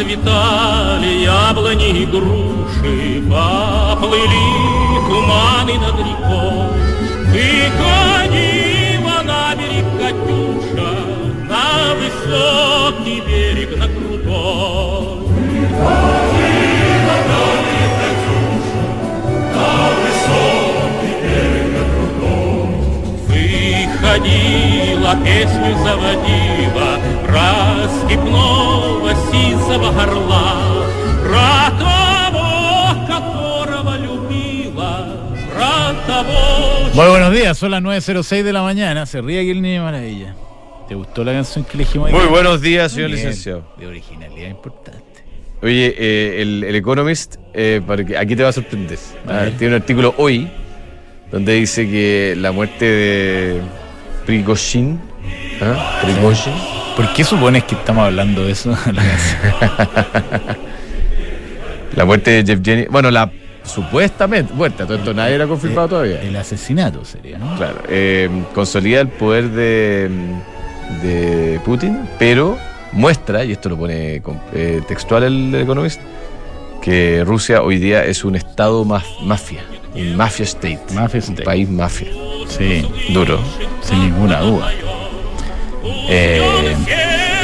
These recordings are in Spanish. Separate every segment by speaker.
Speaker 1: Расцветали яблони и груши, Поплыли туманы над рекой. Выходила на берег Катюша, На высокий берег, на крутой. Выходила, песню заводила, Про степного сизого горла, Про того, которого любила, Про того,
Speaker 2: Muy buenos días, son las 9.06 de la mañana. Se ríe aquí el niño maravilla. ¿Te gustó la canción que elegimos?
Speaker 3: Muy buenos días, señor
Speaker 2: Bien,
Speaker 3: licenciado.
Speaker 2: De originalidad importante.
Speaker 3: Oye, eh, el, el Economist, eh, para que- aquí te va a sorprender.
Speaker 2: A
Speaker 3: Ah,
Speaker 2: ver.
Speaker 3: tiene un artículo hoy donde dice que la muerte de Prigozhin. Prigozhin,
Speaker 2: ¿Por qué supones que estamos hablando de eso? La
Speaker 3: muerte de Yevgeny, bueno, la supuestamente muerte, todo esto nadie era confirmado todavía.
Speaker 2: El asesinato sería, ¿no?
Speaker 3: Claro, eh, consolida el poder de, de Putin, pero muestra, y esto lo pone eh, textual el Economist, que Rusia hoy día es un estado mafia, un mafia state,
Speaker 2: Mafia
Speaker 3: un país mafia,
Speaker 2: Sí,
Speaker 3: duro.
Speaker 2: sin ninguna duda. Eh,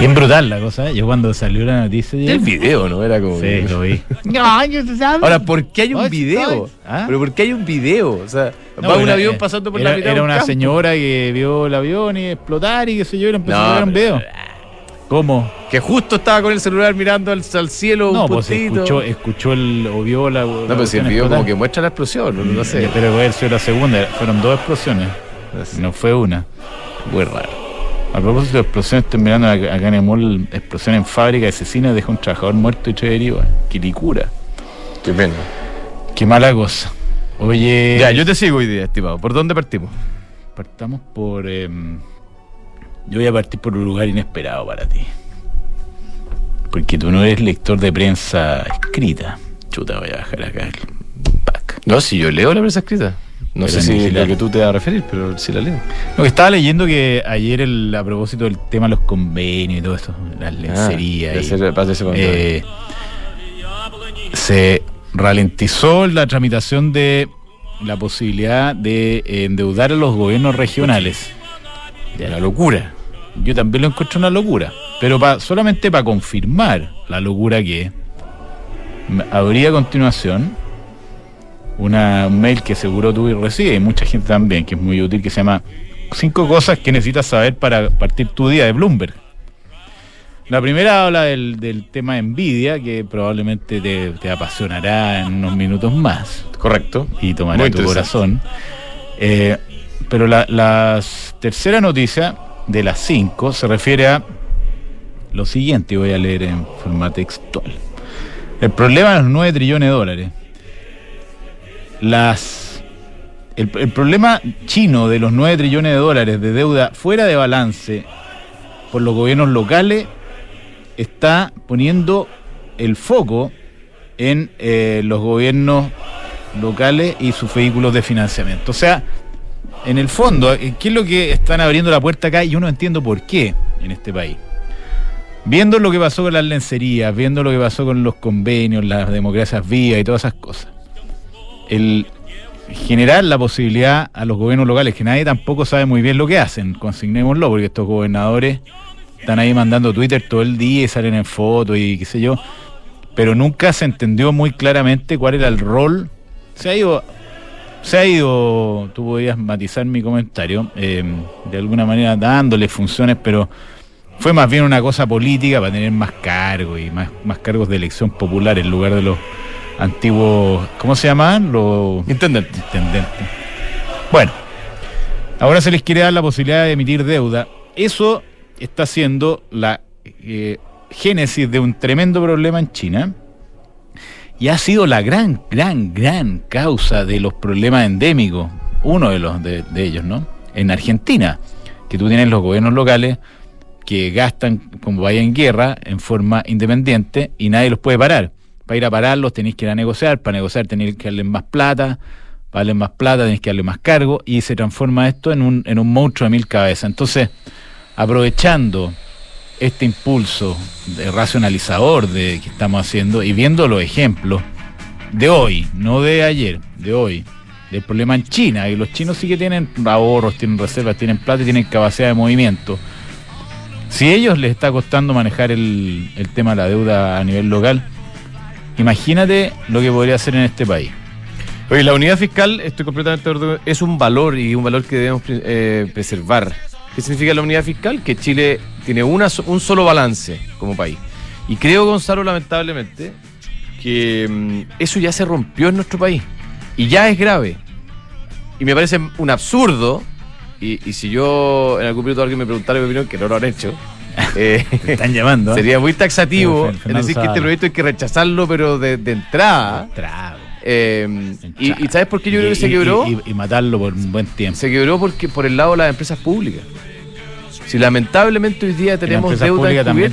Speaker 2: bien brutal la cosa. ¿eh? Yo cuando salió la noticia.
Speaker 3: El video, ¿no? Era como...
Speaker 2: Sí, lo vi.
Speaker 3: Ahora, ¿por qué hay un video?
Speaker 2: ¿Ah?
Speaker 3: ¿Pero por qué hay un video? O sea,
Speaker 2: No,
Speaker 3: va un
Speaker 2: era-
Speaker 3: avión
Speaker 2: eh,
Speaker 3: pasando por
Speaker 2: era,
Speaker 3: la mitad de
Speaker 2: Era
Speaker 3: un
Speaker 2: una
Speaker 3: campo.
Speaker 2: señora que vio el avión y explotar y qué sé yo, y empezó
Speaker 3: No,
Speaker 2: a ver un
Speaker 3: pero-
Speaker 2: video. ¿Cómo?
Speaker 3: Que justo estaba con el celular mirando al, al cielo
Speaker 2: No,
Speaker 3: un
Speaker 2: pues escuchó, escuchó el, o vio la.
Speaker 3: No, pero si el video como que muestra la explosión, no, sé.
Speaker 2: Pero haber sido la segunda, fueron dos explosiones,
Speaker 3: No
Speaker 2: fue una.
Speaker 3: Muy raro.
Speaker 2: A propósito de explosiones, estoy mirando acá en el mall, explosión en fábrica, asesina, dejó un trabajador muerto y tres heridos. Qué licura.
Speaker 3: Qué pena.
Speaker 2: Qué mala cosa. Oye,
Speaker 3: Ya, yo te sigo hoy día, estimado. ¿Por dónde partimos?
Speaker 2: partamos por... em, yo voy a partir por un lugar inesperado para ti. Porque tú no eres lector de prensa escrita. Chuta, voy a bajar acá el pack.
Speaker 3: No, si yo leo la prensa escrita. No
Speaker 2: Pero
Speaker 3: sé si es lo que tú te vas a referir, pero sí la leo.
Speaker 2: No, que estaba leyendo que ayer el- a propósito del tema de los convenios y todo eso, las lencerías
Speaker 3: Ah,
Speaker 2: y,
Speaker 3: ese cuando-
Speaker 2: eh, se ralentizó la tramitación de la posibilidad de endeudar a los gobiernos regionales. De la locura. Yo también lo encuentro una locura. Pero pa- solamente para confirmar la locura que habría a continuación una, un mail que seguro tú recibes y mucha gente también, que es muy útil, que se llama Cinco cosas que necesitas saber para partir tu día de Bloomberg. La primera habla del, del tema envidia, que probablemente te, te apasionará en unos minutos más
Speaker 3: Correcto.
Speaker 2: y tomará
Speaker 3: Muy
Speaker 2: tu corazón. Eh, pero la, la tercera noticia de las cinco se refiere a lo siguiente, voy a leer en forma textual. El problema de los 9 trillones de dólares. Las, el, el problema chino de los 9 trillones de dólares de deuda fuera de balance por los gobiernos locales está poniendo el foco en eh, los gobiernos locales y sus vehículos de financiamiento. O sea, en el fondo, eh, ¿qué es lo que están abriendo la puerta acá? Y yo no entiendo por qué en este país. Viendo lo que pasó con las lencerías, viendo lo que pasó con los convenios, las democracias vivas y todas esas cosas. El generar la posibilidad a los gobiernos locales, que nadie tampoco sabe muy bien lo que hacen, consignémoslo, porque estos gobernadores están ahí mandando Twitter todo el día y salen en fotos y qué sé yo, pero nunca se entendió muy claramente cuál era el rol. Se ha ido, se ha ido, tú podías matizar mi comentario, eh, de alguna manera dándole funciones, pero fue más bien una cosa política para tener más cargos y más, más cargos de elección popular en lugar de los antiguos, ¿cómo se llamaban? Los
Speaker 3: Intendente.
Speaker 2: intendentes. Bueno, ahora se les quiere dar la posibilidad de emitir deuda. Eso está siendo la eh, génesis de un tremendo problema en China y ha sido la gran, gran, gran causa de los problemas endémicos, uno de los de, ellos, ¿no? En Argentina, que tú tienes los gobiernos locales que gastan como vaya en guerra en forma independiente y nadie los puede parar. Para ir a pararlos tenéis que ir a negociar, para negociar tenéis que darles más plata, para darles más plata tenéis que darle más cargo y se transforma esto en un, en un monstruo de mil cabezas. Entonces, aprovechando este impulso de racionalizador que estamos haciendo y viendo los ejemplos de hoy, no de ayer, de hoy, del problema en China, y los chinos sí que tienen ahorros, tienen reservas, tienen plata y tienen capacidad de movimiento. Si a ellos les está costando manejar el, el tema de la deuda a nivel local, imagínate lo que podría hacer en este país.
Speaker 3: Oye, la unidad fiscal, estoy completamente de acuerdo, es un valor y un valor que debemos eh, preservar. ¿Qué significa la unidad fiscal? Que Chile tiene una, un solo balance como país. Y creo, Gonzalo, lamentablemente, que mm, eso ya se rompió en nuestro país. Y ya es grave. Y me parece un absurdo. Y, y si yo en algún minuto alguien me preguntara mi opinión, que no lo han hecho, eh,
Speaker 2: Te están llamando. ¿eh?
Speaker 3: sería muy taxativo en decir que este proyecto hay que rechazarlo, pero de, de entrada. Eh, y, y ¿sabes por qué yo creo que se quebró?
Speaker 2: Y matarlo por un buen tiempo.
Speaker 3: Se quebró porque por el lado de las empresas públicas. Si lamentablemente hoy día tenemos deuda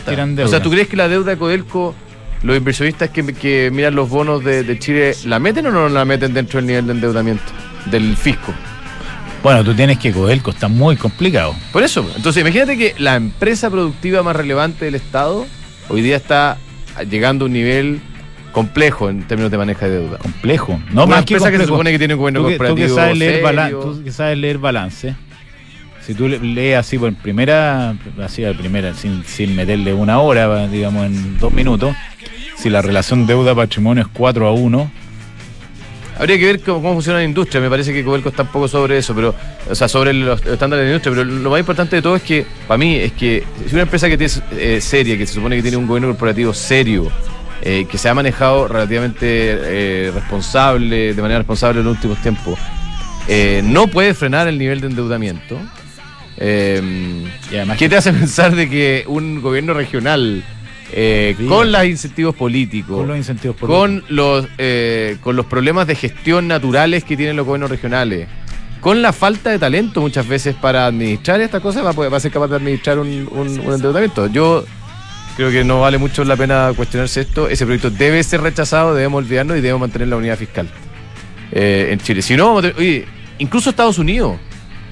Speaker 2: tiran
Speaker 3: O sea, ¿tú crees que la deuda de Codelco, los inversionistas que, que miran los bonos de, de Chile, la meten o no la meten dentro del nivel de endeudamiento del fisco?
Speaker 2: Bueno, tú tienes que Codelco, está muy complicado.
Speaker 3: Por eso, entonces imagínate que la empresa productiva más relevante del Estado hoy día está llegando a un nivel complejo en términos de manejo de deuda.
Speaker 2: Complejo. No
Speaker 3: Una
Speaker 2: más que
Speaker 3: empresa que se supone que tiene un gobierno
Speaker 2: tú que, tú que
Speaker 3: corporativo
Speaker 2: sabes leer
Speaker 3: serio.
Speaker 2: balan- tú que sabes leer balance, si tú le- lees así por primera, así a primera, sin, sin meterle una hora, digamos en dos minutos, si la relación deuda-patrimonio es 4 a 1,
Speaker 3: Habría que ver cómo, funciona la industria. Me parece que Codelco está un poco sobre eso, pero, o sea, sobre los estándares de la industria. Pero lo más importante de todo es que, para mí, es que si una empresa que tiene eh, seria, que se supone que tiene un gobierno corporativo serio, eh, que se ha manejado relativamente eh, responsable, de manera responsable en los últimos tiempos, eh, no puede frenar el nivel de endeudamiento. Eh,
Speaker 2: y además
Speaker 3: ¿Qué te hace pensar de que un gobierno regional, eh, con los incentivos políticos,
Speaker 2: con los incentivos por
Speaker 3: con los, eh, con los problemas de gestión naturales que tienen los gobiernos regionales, con la falta de talento muchas veces para administrar estas cosas, va a, poder- va a ser capaz de administrar un, un- un endeudamiento. Yo creo que no vale mucho la pena cuestionarse esto. Ese proyecto debe ser rechazado, debemos olvidarnos y debemos mantener la unidad fiscal eh, en Chile. Si no, oye, incluso Estados Unidos,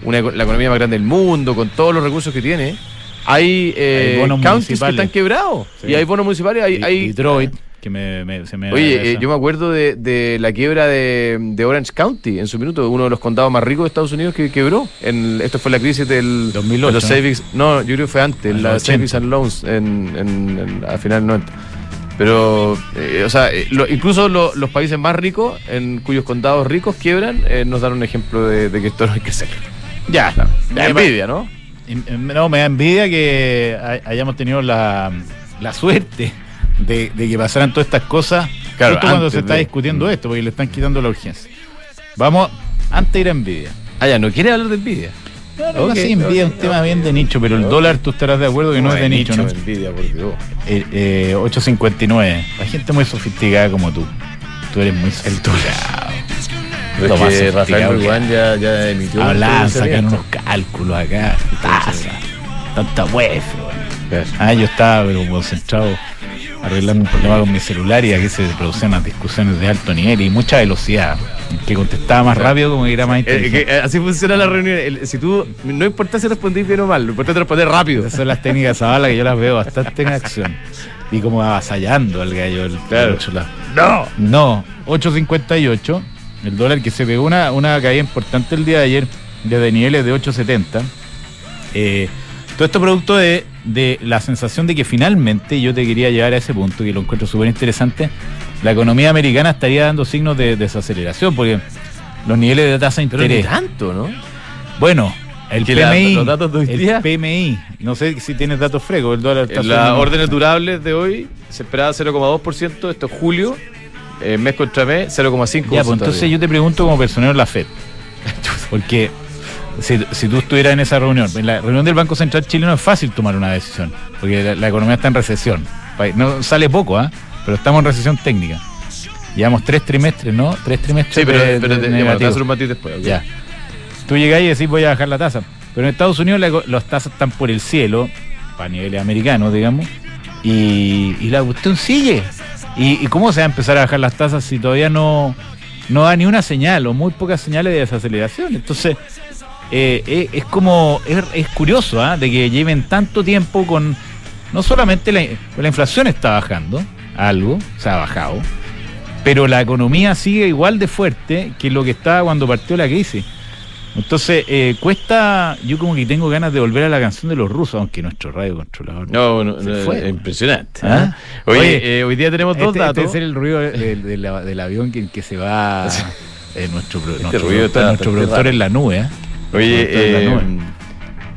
Speaker 3: una, la economía más grande del mundo, con todos los recursos que tiene, hay, eh,
Speaker 2: Hay bonos
Speaker 3: counties que están quebrados.
Speaker 2: Sí.
Speaker 3: Y hay bonos municipales, hay,
Speaker 2: y-
Speaker 3: hay-
Speaker 2: Detroit, que me, me- se me
Speaker 3: Oye, eh, yo me acuerdo de, de la quiebra de, de Orange County en su minuto, uno de los condados más ricos de Estados Unidos que quebró. En, esto fue la crisis del
Speaker 2: 2008,
Speaker 3: de los
Speaker 2: ¿no?
Speaker 3: savings. No, yo creo que fue antes,
Speaker 2: En
Speaker 3: la
Speaker 2: los
Speaker 3: savings
Speaker 2: 80.
Speaker 3: and loans en, en, en- a final del 90. Pero, eh, o sea, eh, lo- incluso lo- los países más ricos, en cuyos condados ricos quiebran, nos dan un ejemplo de, de que esto no hay que hacerlo.
Speaker 2: Ya,
Speaker 3: Da envidia, ¿no?
Speaker 2: Em, No, me da envidia que hay- hayamos tenido la, la suerte de, de que pasaran todas estas cosas
Speaker 3: Claro,
Speaker 2: justo cuando se está
Speaker 3: de-
Speaker 2: discutiendo
Speaker 3: Mm.
Speaker 2: esto, porque le están quitando la urgencia. Vamos, antes de ir a envidia.
Speaker 3: Ah, ya, no quiere hablar de envidia.
Speaker 2: No, no,
Speaker 3: Ok,
Speaker 2: sí, envidia es un tema bien de nicho, pero el dólar tú estarás de acuerdo que no, es de nicho, ¿no?
Speaker 3: envidia, por Dios.
Speaker 2: Eh, eh, 8.59. La gente muy sofisticada como tú. Tú eres muy sofisticado.
Speaker 3: Pero
Speaker 2: Lo más
Speaker 3: es que Rafael Uruguán ya, ya emitió
Speaker 2: sacan
Speaker 3: pronunciamiento.
Speaker 2: unos cálculos acá. Tasa. Tanta web. Ah, yo estaba pero concentrado arreglando un problema con mi celular y aquí se producían unas discusiones de alto nivel y mucha velocidad. El que contestaba más rápido como que era más
Speaker 3: Eh,
Speaker 2: inteligente.
Speaker 3: que, eh, así funciona la reunión. El- si tú, no importa si respondís bien o mal, lo importante es responder rápido.
Speaker 2: Esas son las técnicas Zavala que yo las veo bastante en acción. Y como avasallando al gallo. El,
Speaker 3: Claro.
Speaker 2: el la- No, no. 8.58. El dólar que se pegó una, una caída importante el día de ayer desde niveles de 8.70. Eh, todo esto producto de, de la sensación de que finalmente, yo te quería llevar a ese punto, que lo encuentro súper interesante, la economía americana estaría dando signos de desaceleración, porque los niveles de tasa de
Speaker 3: Pero ni
Speaker 2: interés...
Speaker 3: tanto, ¿no?
Speaker 2: Bueno, el
Speaker 3: la-
Speaker 2: PMI,
Speaker 3: los datos de hoy
Speaker 2: el
Speaker 3: día-
Speaker 2: PMI, no sé si tienes datos frescos, el dólar está
Speaker 3: En las órdenes durables de hoy se esperaba 0,2%, esto es julio, eh, mes contra mes, 0,5%.
Speaker 2: Ya, pues entonces yo te pregunto como personero de la FED, porque si, si tú estuvieras en esa reunión, en la reunión del Banco Central chileno es fácil tomar una decisión, porque la, la economía está en recesión, no sale poco, ¿ah? pero estamos en recesión técnica. Llevamos tres trimestres, ¿no? Tres trimestres
Speaker 3: Sí, pero,
Speaker 2: de-
Speaker 3: pero
Speaker 2: de
Speaker 3: te, bueno, te hacer un matiz después. ok.
Speaker 2: Ya. Tú llegás y decís voy a bajar la tasa. Pero en Estados Unidos la las tasas están por el cielo, a niveles americanos, digamos, y, y la cuestión sigue. ¿Y, cómo se va a empezar a bajar las tasas si todavía no, no da ni una señal o muy pocas señales de desaceleración? Entonces, eh, eh, es como, es, es curioso, ¿ah? De que lleven tanto tiempo con no solamente la, la inflación está bajando, algo, se ha bajado, pero la economía sigue igual de fuerte que lo que estaba cuando partió la crisis. Entonces, eh, cuesta, yo como que tengo ganas de volver a la canción de los rusos, aunque nuestro radio controlador
Speaker 3: No, no, no,
Speaker 2: fue.
Speaker 3: impresionante.
Speaker 2: ¿Ah?
Speaker 3: ¿ah? Oye,
Speaker 2: Oye,
Speaker 3: eh, hoy día tenemos dos
Speaker 2: Este,
Speaker 3: datos.
Speaker 2: este es el ruido de- de la- del avión que, que se va eh, nuestro, pro- nuestro
Speaker 3: ruido está
Speaker 2: nuestro
Speaker 3: bastante
Speaker 2: productor
Speaker 3: raro.
Speaker 2: en la nube. ¿eh?
Speaker 3: Oye,
Speaker 2: Productor en la
Speaker 3: eh,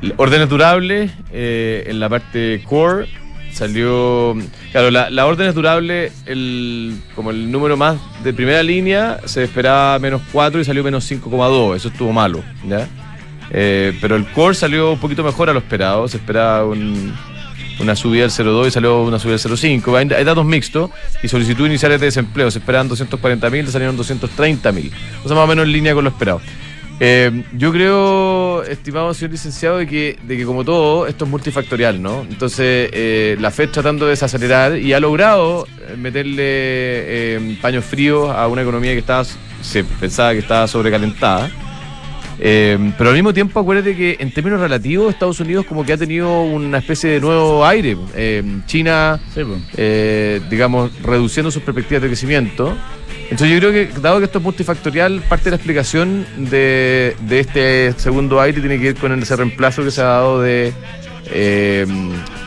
Speaker 2: nube.
Speaker 3: órdenes durables eh, en la parte core salió. Claro, la, la órdenes durables, el, como el número más de primera línea, se esperaba menos 4 y salió menos 5,2. Eso estuvo malo, ¿ya? Eh, pero el core salió un poquito mejor a lo esperado. Se esperaba un- una subida del 0,2 y salió una subida del 0,5. Hay, hay datos mixtos y solicitudes iniciales de desempleo. Se esperaban 240.000, salieron 230.000. O sea, más o menos en línea con lo esperado. Eh, yo creo, estimado señor licenciado, de que, de que como todo, esto es multifactorial, ¿no? Entonces, eh, la FED tratando de desacelerar y ha logrado eh, meterle eh, paños fríos a una economía que estaba, se pensaba que estaba sobrecalentada. Eh, pero al mismo tiempo, acuérdate que en términos relativos, Estados Unidos como que ha tenido una especie de nuevo aire. China,
Speaker 2: Sí, pues.
Speaker 3: digamos, reduciendo sus perspectivas de crecimiento. Entonces yo creo que, dado que esto es multifactorial, parte de la explicación de, de este segundo aire tiene que ver con ese reemplazo que se ha dado de eh,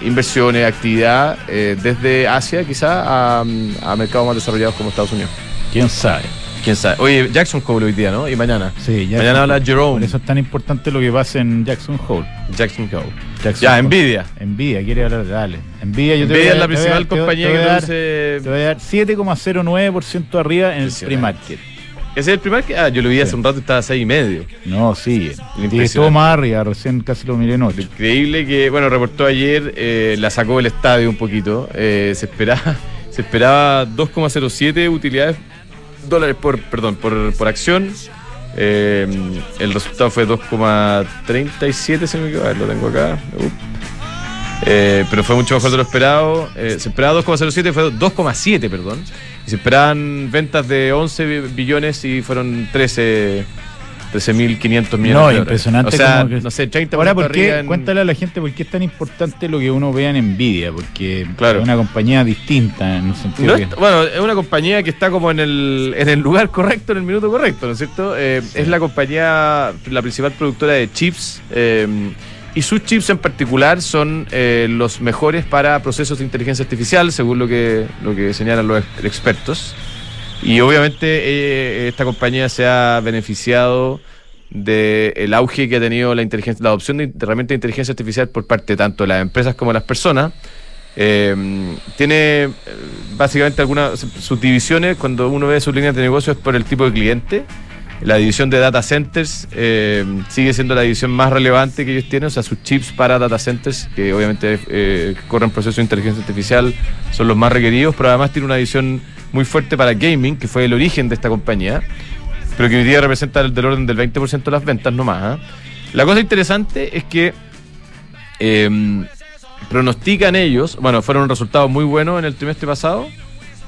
Speaker 3: inversiones, actividad eh, desde Asia quizá a, a mercados más desarrollados como Estados Unidos.
Speaker 2: ¿Quién sabe?
Speaker 3: ¿Quién sabe? Oye, Jackson Hole hoy día, ¿no? Y mañana.
Speaker 2: Sí, ya
Speaker 3: Mañana habla Jerome.
Speaker 2: Por eso es tan importante lo que pasa en Jackson Hole.
Speaker 3: Jackson Hole.
Speaker 2: Jackson
Speaker 3: Ya,
Speaker 2: Hole.
Speaker 3: Nvidia.
Speaker 2: Nvidia, quiere hablar, dale. Nvidia, yo te voy
Speaker 3: Nvidia
Speaker 2: a-
Speaker 3: es la
Speaker 2: te voy a-
Speaker 3: principal compañía
Speaker 2: te
Speaker 3: que
Speaker 2: voy a dar-
Speaker 3: produce...
Speaker 2: Te voy a dar 7,09% arriba en el pre-market.
Speaker 3: ¿Ese es el primer que.? Ah, yo lo vi hace
Speaker 2: Sí.
Speaker 3: un rato y estaba a 6 y medio.
Speaker 2: No. Y estuvo más arriba, recién casi lo miré en 8.
Speaker 3: Increíble que, bueno, reportó ayer, eh, la sacó del estadio un poquito. Eh, se esperaba, se esperaba 2,07 utilidades dólares por, perdón, por, por acción. Eh, el resultado fue 2,37, si me equivoco. Lo tengo acá. Eh, pero fue mucho mejor de lo esperado. Eh, se esperaba 2,07, fue 2,7, perdón. Y se esperaban ventas de 11 bi- billones y fueron 13 13.500 millones
Speaker 2: No,
Speaker 3: de
Speaker 2: impresionante
Speaker 3: O sea,
Speaker 2: que-
Speaker 3: no sé, 30
Speaker 2: Ahora, ¿por qué?
Speaker 3: en-
Speaker 2: Cuéntale a la gente por qué es tan importante lo que uno vea en Nvidia, porque
Speaker 3: Claro.
Speaker 2: es una compañía distinta en el sentido
Speaker 3: No
Speaker 2: que...
Speaker 3: es- bueno, es una compañía que está como en el, en el lugar correcto, en el minuto correcto, ¿no es cierto? Eh, Es la compañía, la principal productora de chips. eh, y sus chips en particular son eh, los mejores para procesos de inteligencia artificial, según lo que, lo que señalan los ex- expertos. Y obviamente eh, esta compañía se ha beneficiado del auge que ha tenido la inteligencia, la adopción de herramientas de inteligencia artificial por parte tanto de las empresas como de las personas. Eh, tiene eh, básicamente algunas subdivisiones cuando uno ve sus líneas de negocio es por el tipo de cliente. La división de data centers eh, sigue siendo la división más relevante que ellos tienen, o sea, sus chips para data centers, que obviamente eh, corren procesos de inteligencia artificial, son los más requeridos, pero además tiene una división muy fuerte para gaming, que fue el origen de esta compañía, pero que hoy día representa el del orden del 20% de las ventas nomás. ¿ah? La cosa interesante es que eh, pronostican ellos, bueno, fueron resultados muy buenos en el trimestre pasado,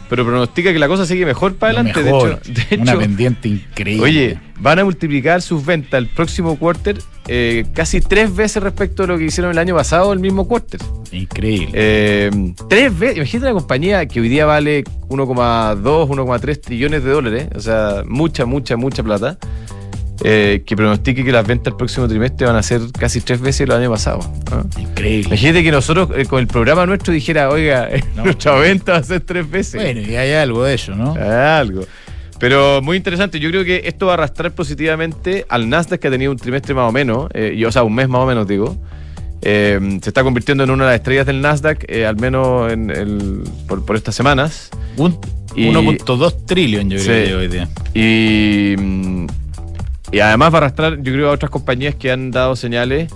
Speaker 3: pero pronostica que la cosa sigue mejor para adelante.
Speaker 2: mejor,
Speaker 3: de hecho, de
Speaker 2: una
Speaker 3: hecho
Speaker 2: pendiente increíble.
Speaker 3: Oye, van a multiplicar sus ventas el próximo quarter eh, casi tres veces respecto a lo que hicieron el año pasado, el mismo quarter.
Speaker 2: increíble.
Speaker 3: Eh, tres veces. Imagínate una compañía que hoy día vale 1,2, 1,3 trillones de dólares, o sea, mucha, mucha, mucha plata. Eh, que pronostique que las ventas el próximo trimestre van a ser casi tres veces lo año pasado.
Speaker 2: increíble.
Speaker 3: Imagínate que nosotros eh, con el programa nuestro dijera, oiga,
Speaker 2: No.
Speaker 3: nuestra venta va a ser tres veces.
Speaker 2: Bueno, y hay algo de ello, ¿no?
Speaker 3: Algo. Pero muy interesante, yo creo que esto va a arrastrar positivamente al Nasdaq que ha tenido un trimestre más o menos, eh, y, o sea, un mes más o menos digo. Eh, se está convirtiendo en una de las estrellas del Nasdaq, eh, al menos en el- por, por estas semanas.
Speaker 2: Un-
Speaker 3: Y-
Speaker 2: 1.2 trillón, yo
Speaker 3: Sí.
Speaker 2: hoy día.
Speaker 3: Y, mm, y además va a arrastrar, yo creo, a otras compañías que han dado señales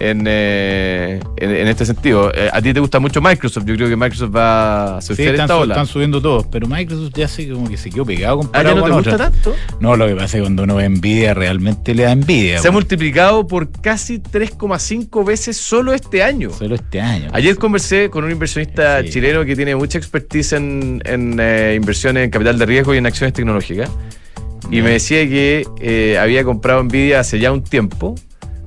Speaker 3: en, eh, en, en este sentido. Eh, a ti te gusta mucho Microsoft, yo creo que Microsoft va a
Speaker 2: Sí,
Speaker 3: surfear
Speaker 2: están,
Speaker 3: esta ola.
Speaker 2: están subiendo todos, pero Microsoft ya sé como que se quedó pegado
Speaker 3: ¿Ah,
Speaker 2: comparado
Speaker 3: ya no te gusta
Speaker 2: otras.
Speaker 3: tanto?
Speaker 2: No, lo que pasa es que cuando uno ve envidia, realmente le da envidia.
Speaker 3: Se ha multiplicado por casi 3,5 veces solo este año.
Speaker 2: Solo este año.
Speaker 3: Ayer conversé con un inversionista
Speaker 2: Sí.
Speaker 3: chileno que tiene mucha expertise en, en, eh, inversiones en capital de riesgo y en acciones tecnológicas. Y me decía que eh, había comprado Nvidia hace ya un tiempo,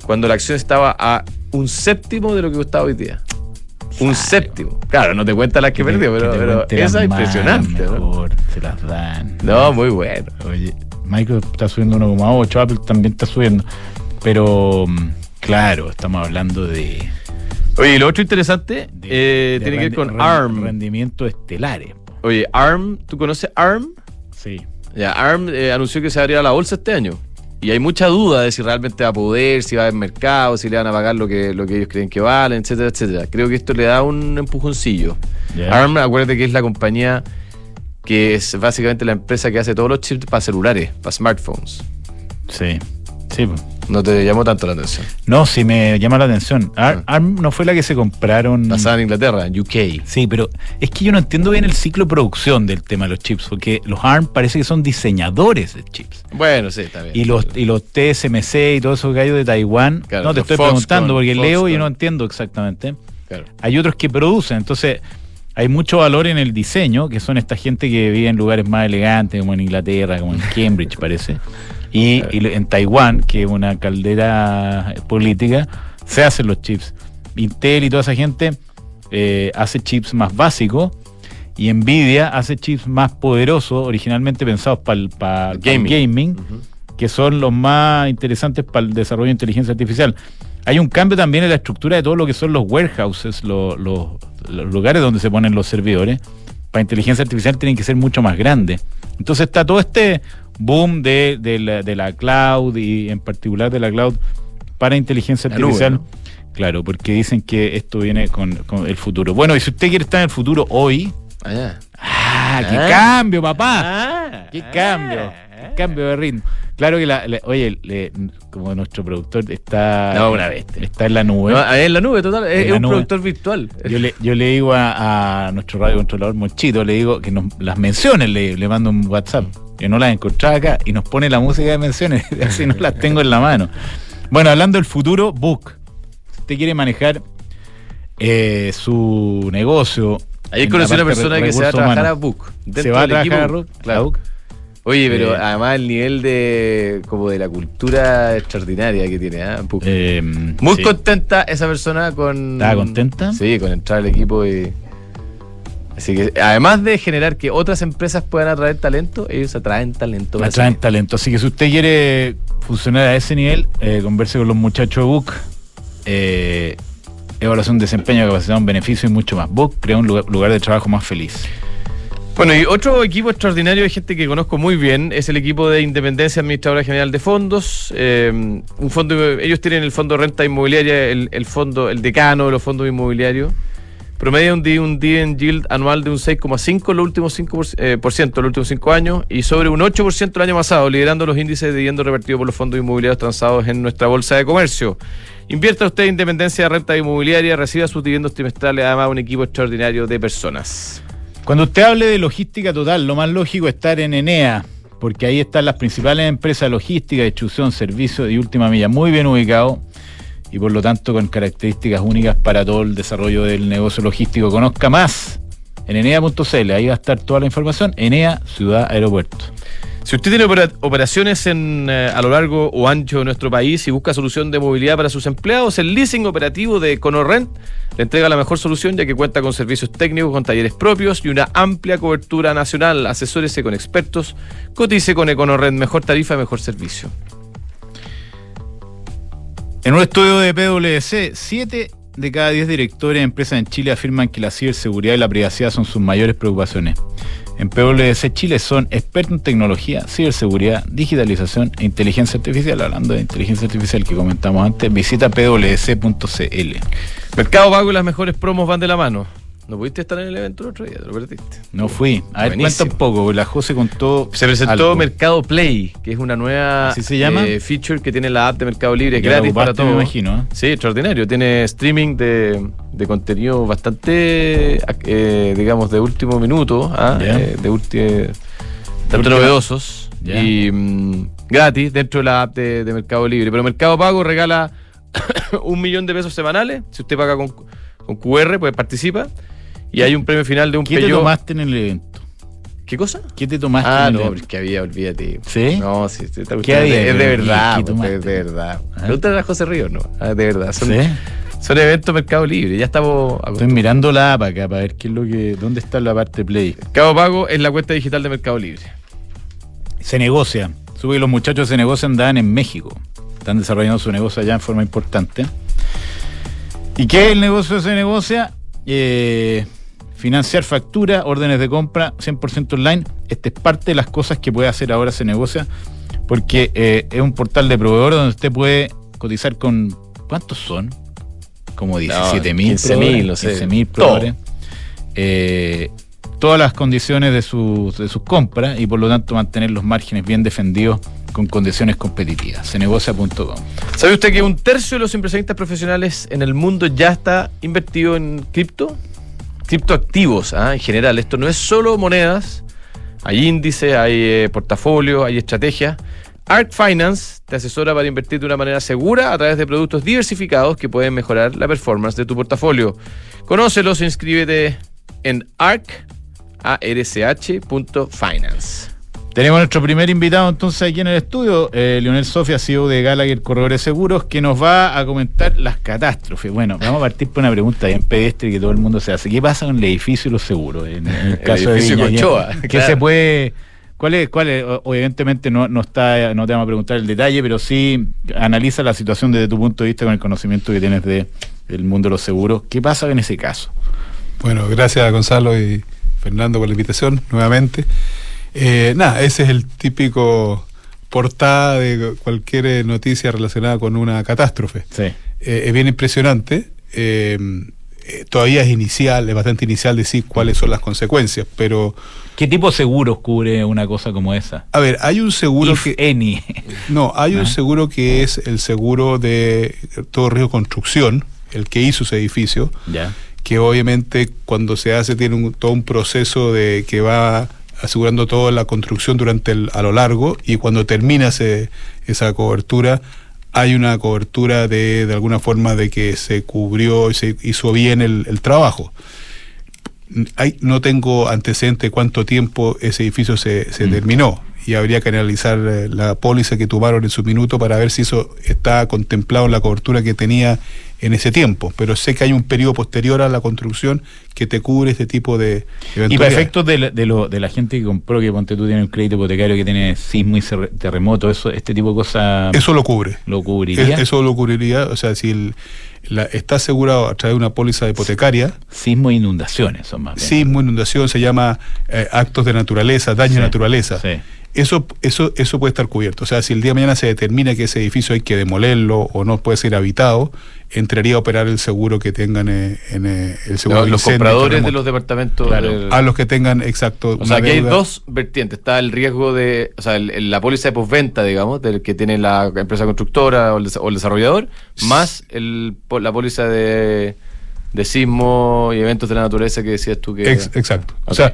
Speaker 3: cuando la acción estaba a un séptimo de lo que costaba hoy día. Un séptimo. Claro, no te cuenta las que, perdió, pero, pero esa es impresionante.
Speaker 2: manos
Speaker 3: ¿no?
Speaker 2: mejor, se las dan.
Speaker 3: No, muy bueno.
Speaker 2: Oye, Microsoft está subiendo 1,8, Apple también está subiendo. Pero, mm, claro, estamos hablando de.
Speaker 3: Oye, y lo otro interesante
Speaker 2: de-
Speaker 3: eh,
Speaker 2: de
Speaker 3: tiene que ver con ARM.
Speaker 2: Rendimientos estelares.
Speaker 3: Oye, ARM, ¿tú conoces ARM?
Speaker 2: Sí.
Speaker 3: Ya, ARM eh, anunció que se abrirá la bolsa este año. Y hay mucha duda de si realmente va a poder, si va a haber mercado, si le van a pagar lo que, lo que ellos creen que valen, etcétera, etcétera. Creo que esto le da un empujoncillo. ARM, acuérdate que es la compañía que es básicamente la empresa que hace todos los chips para celulares, para smartphones.
Speaker 2: Sí. Sí. po.
Speaker 3: No te llamó tanto la atención.
Speaker 2: No, sí me llama la atención. Ar-
Speaker 3: Ah.
Speaker 2: ARM no fue la que se compraron.
Speaker 3: Basada en Inglaterra, en UK.
Speaker 2: Sí, pero es que yo no entiendo bien el ciclo de producción del tema de los chips, porque los ARM parece que son diseñadores de chips.
Speaker 3: Bueno, sí, está bien.
Speaker 2: Y los, y los TSMC y todos esos gallos de Taiwán,
Speaker 3: Claro,
Speaker 2: no te estoy preguntando porque leo y no entiendo exactamente.
Speaker 3: Claro.
Speaker 2: Hay otros que producen, entonces hay mucho valor en el diseño, que son esta gente que vive en lugares más elegantes, como en Inglaterra, como en Cambridge parece. Y, y en Taiwán, que es una caldera política, se hacen los chips. Intel y toda esa gente eh, hace chips más básicos y Nvidia hace chips más poderosos, originalmente pensados para el
Speaker 3: Gaming.
Speaker 2: gaming,
Speaker 3: Ujú.
Speaker 2: que son los más interesantes para el desarrollo de inteligencia artificial. Hay un cambio también en la estructura de todo lo que son los warehouses, lo- lo- los lugares donde se ponen los servidores. Para inteligencia artificial tienen que ser mucho más grandes. Entonces está todo este boom de, de la, de la cloud y en particular de la cloud para inteligencia
Speaker 3: nube,
Speaker 2: artificial.
Speaker 3: ¿no?
Speaker 2: Claro, porque dicen que esto viene con, con el futuro. Bueno, y si usted quiere estar en el futuro hoy,
Speaker 3: Allá.
Speaker 2: ¡ah, qué
Speaker 3: Ah.
Speaker 2: cambio, papá!
Speaker 3: Ah,
Speaker 2: ¡Qué cambio! ¡Qué cambio de ritmo! Claro que, la, la- oye, le- como nuestro productor está,
Speaker 3: No, una bestia.
Speaker 2: está en la nube.
Speaker 3: No, en la nube, total. Es, un
Speaker 2: nube.
Speaker 3: productor virtual.
Speaker 2: Yo le, yo le digo a, a nuestro radiocontrolador Monchito, le digo que nos las menciones, le, le mando un WhatsApp, que no las encontraba acá, y nos pone la música de menciones, así no las tengo en la mano. Bueno, hablando del futuro, Book. Si usted quiere manejar eh, su negocio.
Speaker 3: Ayer conocí una persona que se va a trabajar a Book.
Speaker 2: ¿Se va a trabajar
Speaker 3: equipo
Speaker 2: a Book?
Speaker 3: Claro.
Speaker 2: ¿A Book?
Speaker 3: Oye, pero
Speaker 2: Eh,
Speaker 3: además el nivel de como de la cultura extraordinaria que tiene, ¿ah? Book.
Speaker 2: Eh,
Speaker 3: Muy
Speaker 2: sí.
Speaker 3: contenta esa persona con.
Speaker 2: ¿Estaba contenta?
Speaker 3: Sí, con entrar al equipo y. Así que, además de generar que otras empresas puedan atraer talento, ellos atraen talento.
Speaker 2: Atraen talento. Así que si usted quiere funcionar a ese nivel, eh, converse con los muchachos de Book. Eh, evaluación de desempeño, capacidad, un beneficio y mucho más. Book crea un lugar, lugar de trabajo más feliz.
Speaker 3: Bueno, y otro equipo extraordinario de gente que conozco muy bien es el equipo de Independencia Administradora General de Fondos. Eh, un fondo, ellos tienen el fondo de renta inmobiliaria, el, el fondo, el decano de los fondos inmobiliarios. Promedia un, un dividend yield anual de un 6,5 los últimos 5 por, eh, los últimos 5 años y sobre un 8% el año pasado, liderando los índices de dividendo revertidos por los fondos inmobiliarios transados en nuestra bolsa de comercio. Invierta usted en Independencia de Renta Inmobiliaria, reciba sus dividendos trimestrales, además un equipo extraordinario de personas.
Speaker 2: Cuando usted hable de logística total, lo más lógico es estar en Enea, porque ahí están las principales empresas de logística, distribución, servicios y última milla, muy bien ubicado y por lo tanto con características únicas para todo el desarrollo del negocio logístico. Conozca más en enea.cl, ahí va a estar toda la información. Enea, ciudad, aeropuerto.
Speaker 3: Si usted tiene opera- operaciones en, eh, a lo largo o ancho de nuestro país y busca solución de movilidad para sus empleados, el leasing operativo de Conorrent le entrega la mejor solución ya que cuenta con servicios técnicos, con talleres propios y una amplia cobertura nacional. Asesórese con expertos, cotice con Econorrent, mejor tarifa mejor servicio.
Speaker 2: En un estudio de PwC, 7 de cada 10 directores de empresas en Chile afirman que la ciberseguridad y la privacidad son sus mayores preocupaciones. En PwC Chile son expertos en tecnología, ciberseguridad, digitalización e inteligencia artificial. Hablando de inteligencia artificial que comentamos antes, visita pwc.cl.
Speaker 3: Mercado Pago y las mejores promos van de la mano. No pudiste estar en el evento el otro día, te lo perdiste.
Speaker 2: No fui. A ver, cuenta un poco, la José contó.
Speaker 3: Se presentó
Speaker 2: algo.
Speaker 3: Mercado Play, que es una nueva
Speaker 2: ¿Así se llama?
Speaker 3: eh, feature que tiene la app de Mercado Libre, gratis para
Speaker 2: ocupaste, me
Speaker 3: todos.
Speaker 2: imagino, ¿eh?
Speaker 3: Sí, extraordinario. Tiene streaming de, de contenido bastante, eh, digamos, de último minuto, ¿ah?
Speaker 2: Ya.
Speaker 3: Eh, de tanto
Speaker 2: última-
Speaker 3: novedosos y mm, gratis dentro de la app de, de Mercado Libre. Pero Mercado Pago regala un millón de pesos semanales. Si usted paga con, con QR, pues participa. Y hay un premio final de un
Speaker 2: ¿Qué te
Speaker 3: Peugeot.
Speaker 2: tomaste en el evento?
Speaker 3: ¿Qué cosa?
Speaker 2: ¿Qué te tomaste
Speaker 3: Ah,
Speaker 2: en el
Speaker 3: no,
Speaker 2: evento?
Speaker 3: es que había, olvídate.
Speaker 2: ¿Sí?
Speaker 3: No, sí,
Speaker 2: ¿Qué
Speaker 3: cuestión
Speaker 2: había?
Speaker 3: es de
Speaker 2: ¿qué-
Speaker 3: verdad,
Speaker 2: qué
Speaker 3: es de verdad.
Speaker 2: ¿Ah?
Speaker 3: Pregúntale a José Ríos, no, Ah, de verdad. Son
Speaker 2: ¿Sí?
Speaker 3: Son eventos Mercado Libre, ya estamos
Speaker 2: Estoy mirando la app acá para ver qué es lo que, dónde está la parte Play.
Speaker 3: Mercado Pago es la cuenta digital de Mercado Libre.
Speaker 2: Se negocia. Sube que los muchachos se negocian andaban en México. Están desarrollando su negocio allá en forma importante. ¿Y qué es el negocio se negocia? Eh, financiar factura, órdenes de compra 100% online. Esta es parte de las cosas que puede hacer ahora se negocia porque eh, es un portal de proveedor donde usted puede cotizar con... ¿Cuántos son? Como 17 mil.
Speaker 3: 15 mil, no sé.
Speaker 2: 15 mil proveedores. Eh, todas las condiciones de sus, de sus compras y por lo tanto mantener los márgenes bien defendidos con condiciones competitivas. Cenegocia.com.
Speaker 3: ¿Sabe usted que un tercio de los inversionistas profesionales en el mundo ya está invertido en cripto? Criptoactivos, ¿ah? en general. Esto no es solo monedas, hay índices, hay eh, portafolios, hay estrategias. Art Finance te asesora para invertir de una manera segura a través de productos diversificados que pueden mejorar la performance de tu portafolio. Conócelos, inscríbete en arc, arch.finance.
Speaker 2: Tenemos nuestro primer invitado entonces aquí en el estudio, eh, Leonel Sofia, CEO de Gallagher Corredores Seguros, que nos va a comentar las catástrofes. Bueno, vamos a partir por una pregunta bien pedestre que todo el mundo se hace. ¿Qué pasa con el edificio y los seguros? En, en el caso
Speaker 3: edificio
Speaker 2: de Viña,
Speaker 3: Conchoa,
Speaker 2: ¿qué
Speaker 3: claro.
Speaker 2: se puede...? ¿Cuál es, cuál es? O- Obviamente no, no está, no te vamos a preguntar el detalle, pero sí analiza la situación desde tu punto de vista con el conocimiento que tienes de, del mundo de los seguros. ¿Qué pasa en ese caso?
Speaker 4: Bueno, gracias a Gonzalo y Fernando por la invitación nuevamente. Eh, nada, ese es el típico portada de cualquier eh, noticia relacionada con una catástrofe.
Speaker 2: Sí.
Speaker 4: Eh, es bien impresionante. eh, todavía es inicial, es bastante inicial decir cuáles son las consecuencias, pero
Speaker 2: ¿Qué tipo de seguros cubre una cosa como esa?
Speaker 4: a ver, hay un seguro
Speaker 2: If
Speaker 4: que
Speaker 2: any.
Speaker 4: no, hay
Speaker 2: Ah.
Speaker 4: un seguro que es el seguro de todo riesgo construcción, el que hizo ese edificio,
Speaker 2: ya.
Speaker 4: que obviamente cuando se hace tiene un- todo un proceso de que va asegurando toda la construcción durante el, a lo largo y cuando termina ese- esa cobertura hay una cobertura de, de alguna forma de que se cubrió y se hizo bien el, el trabajo. Hay, no tengo antecedente cuánto tiempo ese edificio se, se
Speaker 2: Mm.
Speaker 4: terminó y habría que analizar eh, la póliza que tomaron en su minuto para ver si eso está contemplado en la cobertura que tenía en ese tiempo. Pero sé que hay un periodo posterior a la construcción que te cubre este tipo de
Speaker 2: Y para efectos de, la- de, lo- de la gente que compró, que ponte tú tienes un crédito hipotecario que tiene sismo y terremoto, eso, este tipo de cosas
Speaker 4: Eso lo cubre.
Speaker 2: lo cubriría.
Speaker 4: Es- eso lo cubriría, o sea, si el- la- está asegurado a través de una póliza hipotecaria,
Speaker 2: Sismo e inundaciones son más bien.
Speaker 4: sismo, inundación, se llama eh, actos de naturaleza, daño
Speaker 2: Sí,
Speaker 4: de naturaleza.
Speaker 2: sí.
Speaker 4: Eso, eso, eso puede estar cubierto. O sea, si el día de mañana se determina que ese edificio hay que demolerlo o no puede ser habitado, entraría a operar el seguro que tengan eh, en eh, el seguro
Speaker 3: Los,
Speaker 4: de
Speaker 3: los compradores de los departamentos.
Speaker 2: Claro.
Speaker 3: del-
Speaker 4: A los que tengan, exacto.
Speaker 3: O sea, aquí hay dos vertientes. Está el riesgo de, o sea, el- el- la póliza de postventa, digamos, del que tiene la empresa constructora o el, desa- o el desarrollador, más el, po- la póliza de, de sismo y eventos de la naturaleza que decías tú que...
Speaker 4: Ex- exacto. O sea,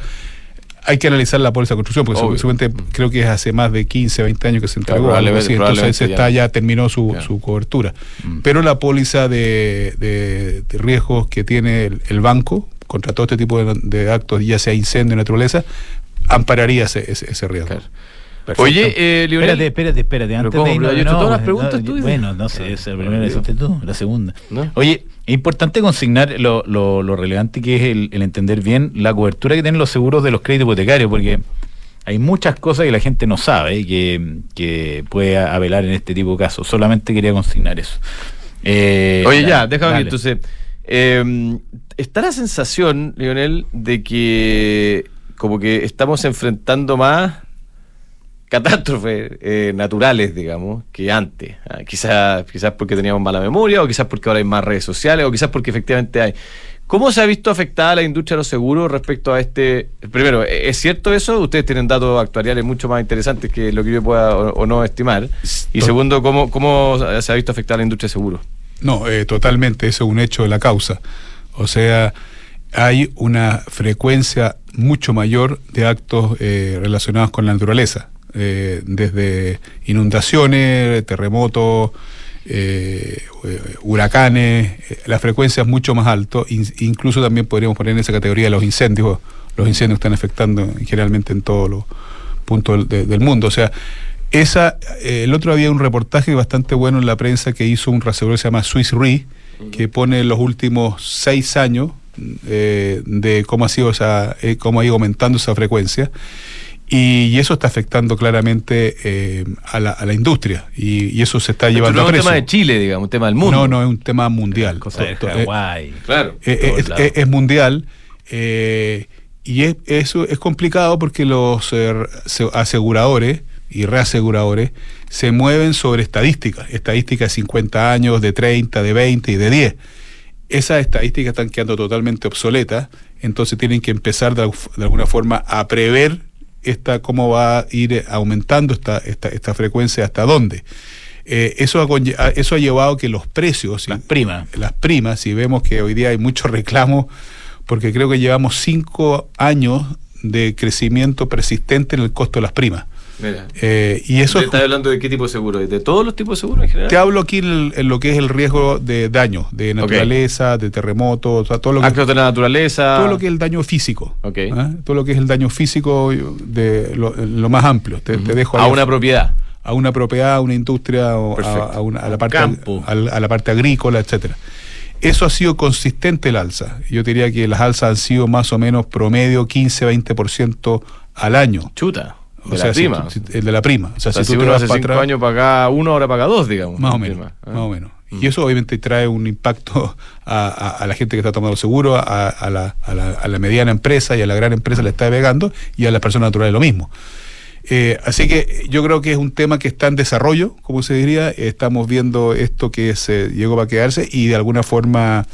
Speaker 4: hay que analizar la póliza de construcción, porque seguramente creo que es hace más de 15, 20 años que se
Speaker 3: Claro,
Speaker 4: entregó.
Speaker 3: probablemente-
Speaker 4: así. Entonces ese está,
Speaker 3: ya
Speaker 4: ya terminó su,
Speaker 3: Claro.
Speaker 4: su cobertura.
Speaker 2: Mm.
Speaker 4: Pero la póliza de, de- de riesgos que tiene el, el banco contra todo este tipo de, de actos, ya sea incendio, naturaleza, ampararía ese, ese, ese riesgo.
Speaker 3: Claro.
Speaker 2: Perfecto.
Speaker 3: Oye, eh, Lionel-
Speaker 2: Espérate, espérate, espérate. Antes
Speaker 3: ¿cómo?
Speaker 2: de irnos-
Speaker 3: yo he hecho todas las
Speaker 2: no,
Speaker 3: preguntas
Speaker 2: no,
Speaker 3: tuyas.
Speaker 2: Bueno, no sé, esa primera la hiciste tú, la segunda.
Speaker 3: ¿No?
Speaker 2: Oye, es importante consignar lo, lo- lo relevante que es el, el entender bien la cobertura que tienen los seguros de los créditos hipotecarios, porque hay muchas cosas que la gente no sabe y que, que puede apelar en este tipo de casos. Solamente quería consignar eso. Eh,
Speaker 3: Oye,
Speaker 2: dale,
Speaker 3: ya, déjame
Speaker 2: dale.
Speaker 3: Entonces, eh, está la sensación, Lionel, de que como que estamos enfrentando más catástrofes eh, naturales, digamos, que antes. Ah, quizás, quizás porque teníamos mala memoria, o quizás porque ahora hay más redes sociales, o quizás porque efectivamente hay. ¿Cómo se ha visto afectada la industria de los seguros respecto a este? Primero, ¿es cierto eso? Ustedes tienen datos actuariales mucho más interesantes que lo que yo pueda o, o no estimar. Y segundo, ¿cómo, ¿cómo se ha visto afectada la industria de seguros?
Speaker 4: No, eh, totalmente, eso es un hecho de la causa. O sea, hay una frecuencia mucho mayor de actos eh, relacionados con la naturaleza, eh, desde inundaciones, terremotos, eh, eh, huracanes, la frecuencia es mucho más alto, in- incluso también podríamos poner en esa categoría los incendios, los incendios están afectando generalmente en todos los puntos del, de- del mundo, o sea, esa, eh, el otro había un reportaje bastante bueno en la prensa que hizo un reaseguro que se llama Swiss Re, que pone los últimos seis años eh, de cómo ha sido esa, eh, cómo ha ido aumentando esa frecuencia. Y, y eso está afectando claramente eh, a, la, a la industria y, y eso se está
Speaker 3: Esto
Speaker 4: llevando
Speaker 3: no
Speaker 4: a
Speaker 3: es un
Speaker 4: preso.
Speaker 3: tema de Chile, digamos, un tema del mundo.
Speaker 4: No, no, es un tema mundial.
Speaker 2: Cosa de
Speaker 4: to- eh,
Speaker 2: Hawái.
Speaker 3: Claro.
Speaker 4: eh, es, es- es mundial eh, y es, eso es complicado porque los se- aseguradores y reaseguradores se mueven sobre estadísticas, estadísticas de 50 años, de 30, de 20 y de 10. Esas estadísticas están quedando totalmente obsoletas, entonces tienen que empezar de, de alguna forma a prever esta, cómo va a ir aumentando esta, esta, esta frecuencia, hasta dónde. Eh, eso, ha, eso ha llevado a que los precios,
Speaker 2: Las primas.
Speaker 4: las primas, y vemos que hoy día hay mucho reclamo, porque creo que llevamos cinco años de crecimiento persistente en el costo de las primas.
Speaker 3: Mira.
Speaker 4: Eh, y eso es-
Speaker 3: ¿Estás hablando de qué tipo de seguro? ¿De todos los tipos de seguro en general?
Speaker 4: te hablo aquí en, en lo que es el riesgo de daño, de naturaleza, de terremoto, o sea, todo lo que
Speaker 3: Actos de la naturaleza.
Speaker 4: todo lo que es el daño físico. ¿ah? Todo lo que es el daño físico de lo, lo más amplio. Te, te dejo
Speaker 3: a una propiedad.
Speaker 4: a una propiedad, a una industria, o a, una- a la parte,
Speaker 2: campo.
Speaker 4: a la parte agrícola, etcétera. Eso ha sido consistente el alza. Yo diría que las alzas han sido más o menos promedio 15-20% al año.
Speaker 3: Chuta. De
Speaker 4: O sea,
Speaker 3: prima.
Speaker 4: si- el de la prima. O sea,
Speaker 3: o sea,
Speaker 4: si
Speaker 3: si
Speaker 4: tú te
Speaker 3: uno
Speaker 4: vas
Speaker 3: hace
Speaker 4: para
Speaker 3: cinco
Speaker 4: atrás,
Speaker 3: años paga uno, ahora paga dos, digamos.
Speaker 4: más o menos,
Speaker 3: prima. Ah.
Speaker 4: más o menos. Y eso obviamente trae un impacto a, a- a la gente que está tomando seguro, a, a la, a la- a la mediana empresa y a la gran empresa le está pegando y a las personas naturales lo mismo. Eh, así que yo creo que es un tema que está en desarrollo, como se diría. Estamos viendo esto que se llegó para quedarse y de alguna forma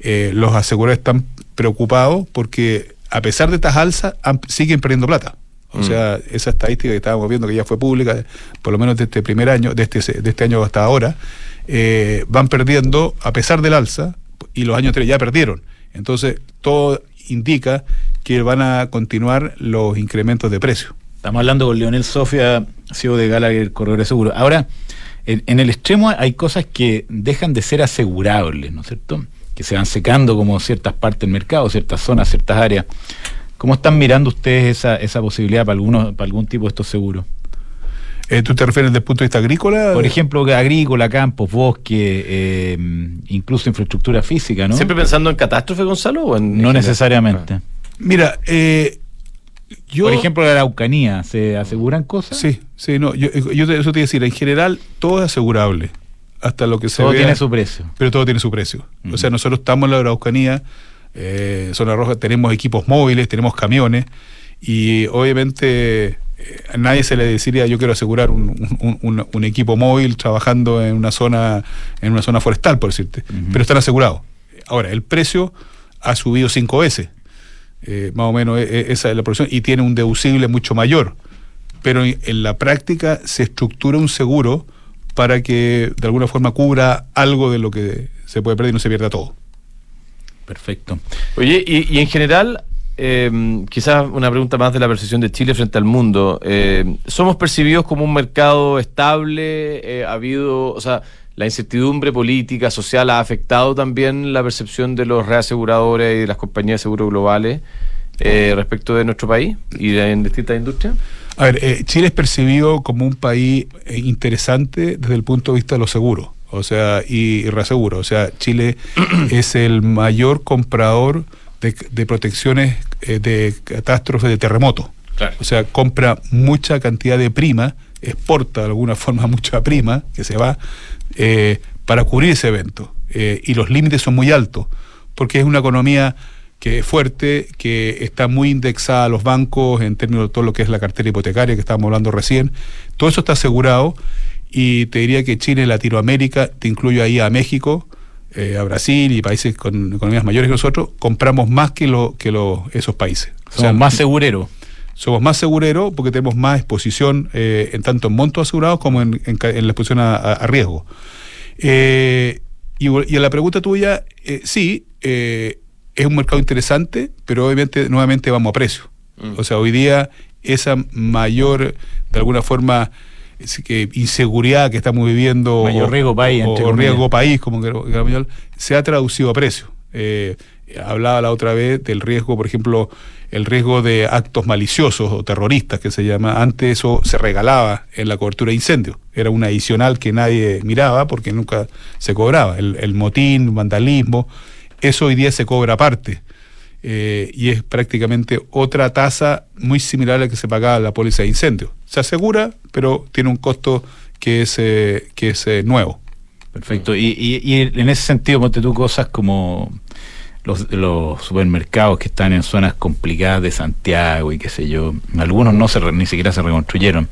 Speaker 4: eh, los aseguradores están preocupados porque a pesar de estas alzas han- siguen perdiendo plata. O
Speaker 3: Mm.
Speaker 4: sea, esa estadística que estábamos viendo que ya fue pública, por lo menos de este primer año, de este, de este año hasta ahora, eh, van perdiendo a pesar del alza y los años anteriores ya perdieron. Entonces, todo indica que van a continuar los incrementos de precio.
Speaker 2: Estamos hablando con Leonel Sofia, CEO de Gallagher Corredores Seguro. Ahora, en, en el extremo hay cosas que dejan de ser asegurables, ¿no es cierto? Que se van secando como ciertas partes del mercado, ciertas zonas, ciertas áreas. ¿Cómo están mirando ustedes esa, esa posibilidad para, algunos, para algún tipo de estos seguros?
Speaker 4: Eh, ¿Tú te refieres desde el punto de vista agrícola?
Speaker 2: Por ejemplo, agrícola, campos, bosque, eh, incluso infraestructura física, ¿no?
Speaker 3: ¿Siempre pensando en catástrofe, Gonzalo? O en, en
Speaker 2: no necesariamente.
Speaker 4: Mira, eh, yo...
Speaker 2: Por ejemplo, la Araucanía, ¿se aseguran cosas?
Speaker 4: Sí, sí, no, yo, yo te- eso te iba a decir, en general todo es asegurable, hasta lo que se
Speaker 2: Todo
Speaker 4: vea,
Speaker 2: tiene su precio.
Speaker 4: pero todo tiene su precio. O sea, nosotros estamos en la Araucanía, eh, zona roja, tenemos equipos móviles, tenemos camiones, y obviamente eh, a nadie se le deciría yo quiero asegurar un, un- un- un equipo móvil trabajando en una zona, en una zona forestal, por decirte, pero están asegurados. Ahora, el precio ha subido cinco veces. Eh, más o menos e- e- esa es la producción y tiene un deducible mucho mayor. Pero en, en la práctica se estructura un seguro para que de alguna forma cubra algo de lo que se puede perder y no se pierda todo.
Speaker 2: Perfecto.
Speaker 3: Oye, y, en general, eh, quizás una pregunta más de la percepción de Chile frente al mundo. Eh, ¿Somos percibidos como un mercado estable? Eh, ¿Ha habido, o sea, la incertidumbre política, social ha afectado también la percepción de los reaseguradores y de las compañías de seguro globales eh, respecto de nuestro país y de, en distintas industrias?
Speaker 4: A ver, eh, Chile es percibido como un país interesante desde el punto de vista de los seguros, o sea, y, y reaseguros. O sea, Chile es el mayor comprador de, de protecciones eh, de catástrofes de terremoto.
Speaker 3: Claro.
Speaker 4: O sea, compra mucha cantidad de prima, exporta de alguna forma mucha prima que se va eh, para cubrir ese evento. Eh, y los límites son muy altos, porque es una economía que es fuerte, que está muy indexada a los bancos en términos de todo lo que es la cartera hipotecaria que estábamos hablando recién. Todo eso está asegurado y te diría que Chile, Latinoamérica, te incluyo ahí a México, eh, a Brasil y países con economías mayores que nosotros, compramos más que, lo, que lo- esos países. O
Speaker 2: Somos
Speaker 4: sea,
Speaker 2: más segureros.
Speaker 4: somos más segureros porque tenemos más exposición eh, en tanto en montos asegurados como en, en la exposición a, riesgo. Eh, y, y a la pregunta tuya, eh, sí, es un mercado interesante, pero obviamente nuevamente vamos a precio.
Speaker 3: Mm.
Speaker 4: O sea, hoy día esa mayor, de alguna forma, que inseguridad que estamos viviendo,
Speaker 2: Mayor riesgo país,
Speaker 4: o, riesgo país, como que, que- se ha traducido a precio. Eh, Hablaba la otra vez del riesgo, por ejemplo, el riesgo de actos maliciosos o terroristas que se llama. Antes eso se regalaba en la cobertura de incendios. Era un adicional que nadie miraba porque nunca se cobraba. El, el motín, vandalismo, eso hoy día se cobra aparte. Eh, y es prácticamente otra tasa muy similar a la que se pagaba la póliza de incendio. Se asegura, pero tiene un costo que es, eh, que es eh, nuevo.
Speaker 2: Perfecto. Y, y, y en ese sentido, ponte tú cosas como los, los supermercados que están en zonas complicadas de Santiago y qué sé yo. Algunos no se ni siquiera se reconstruyeron.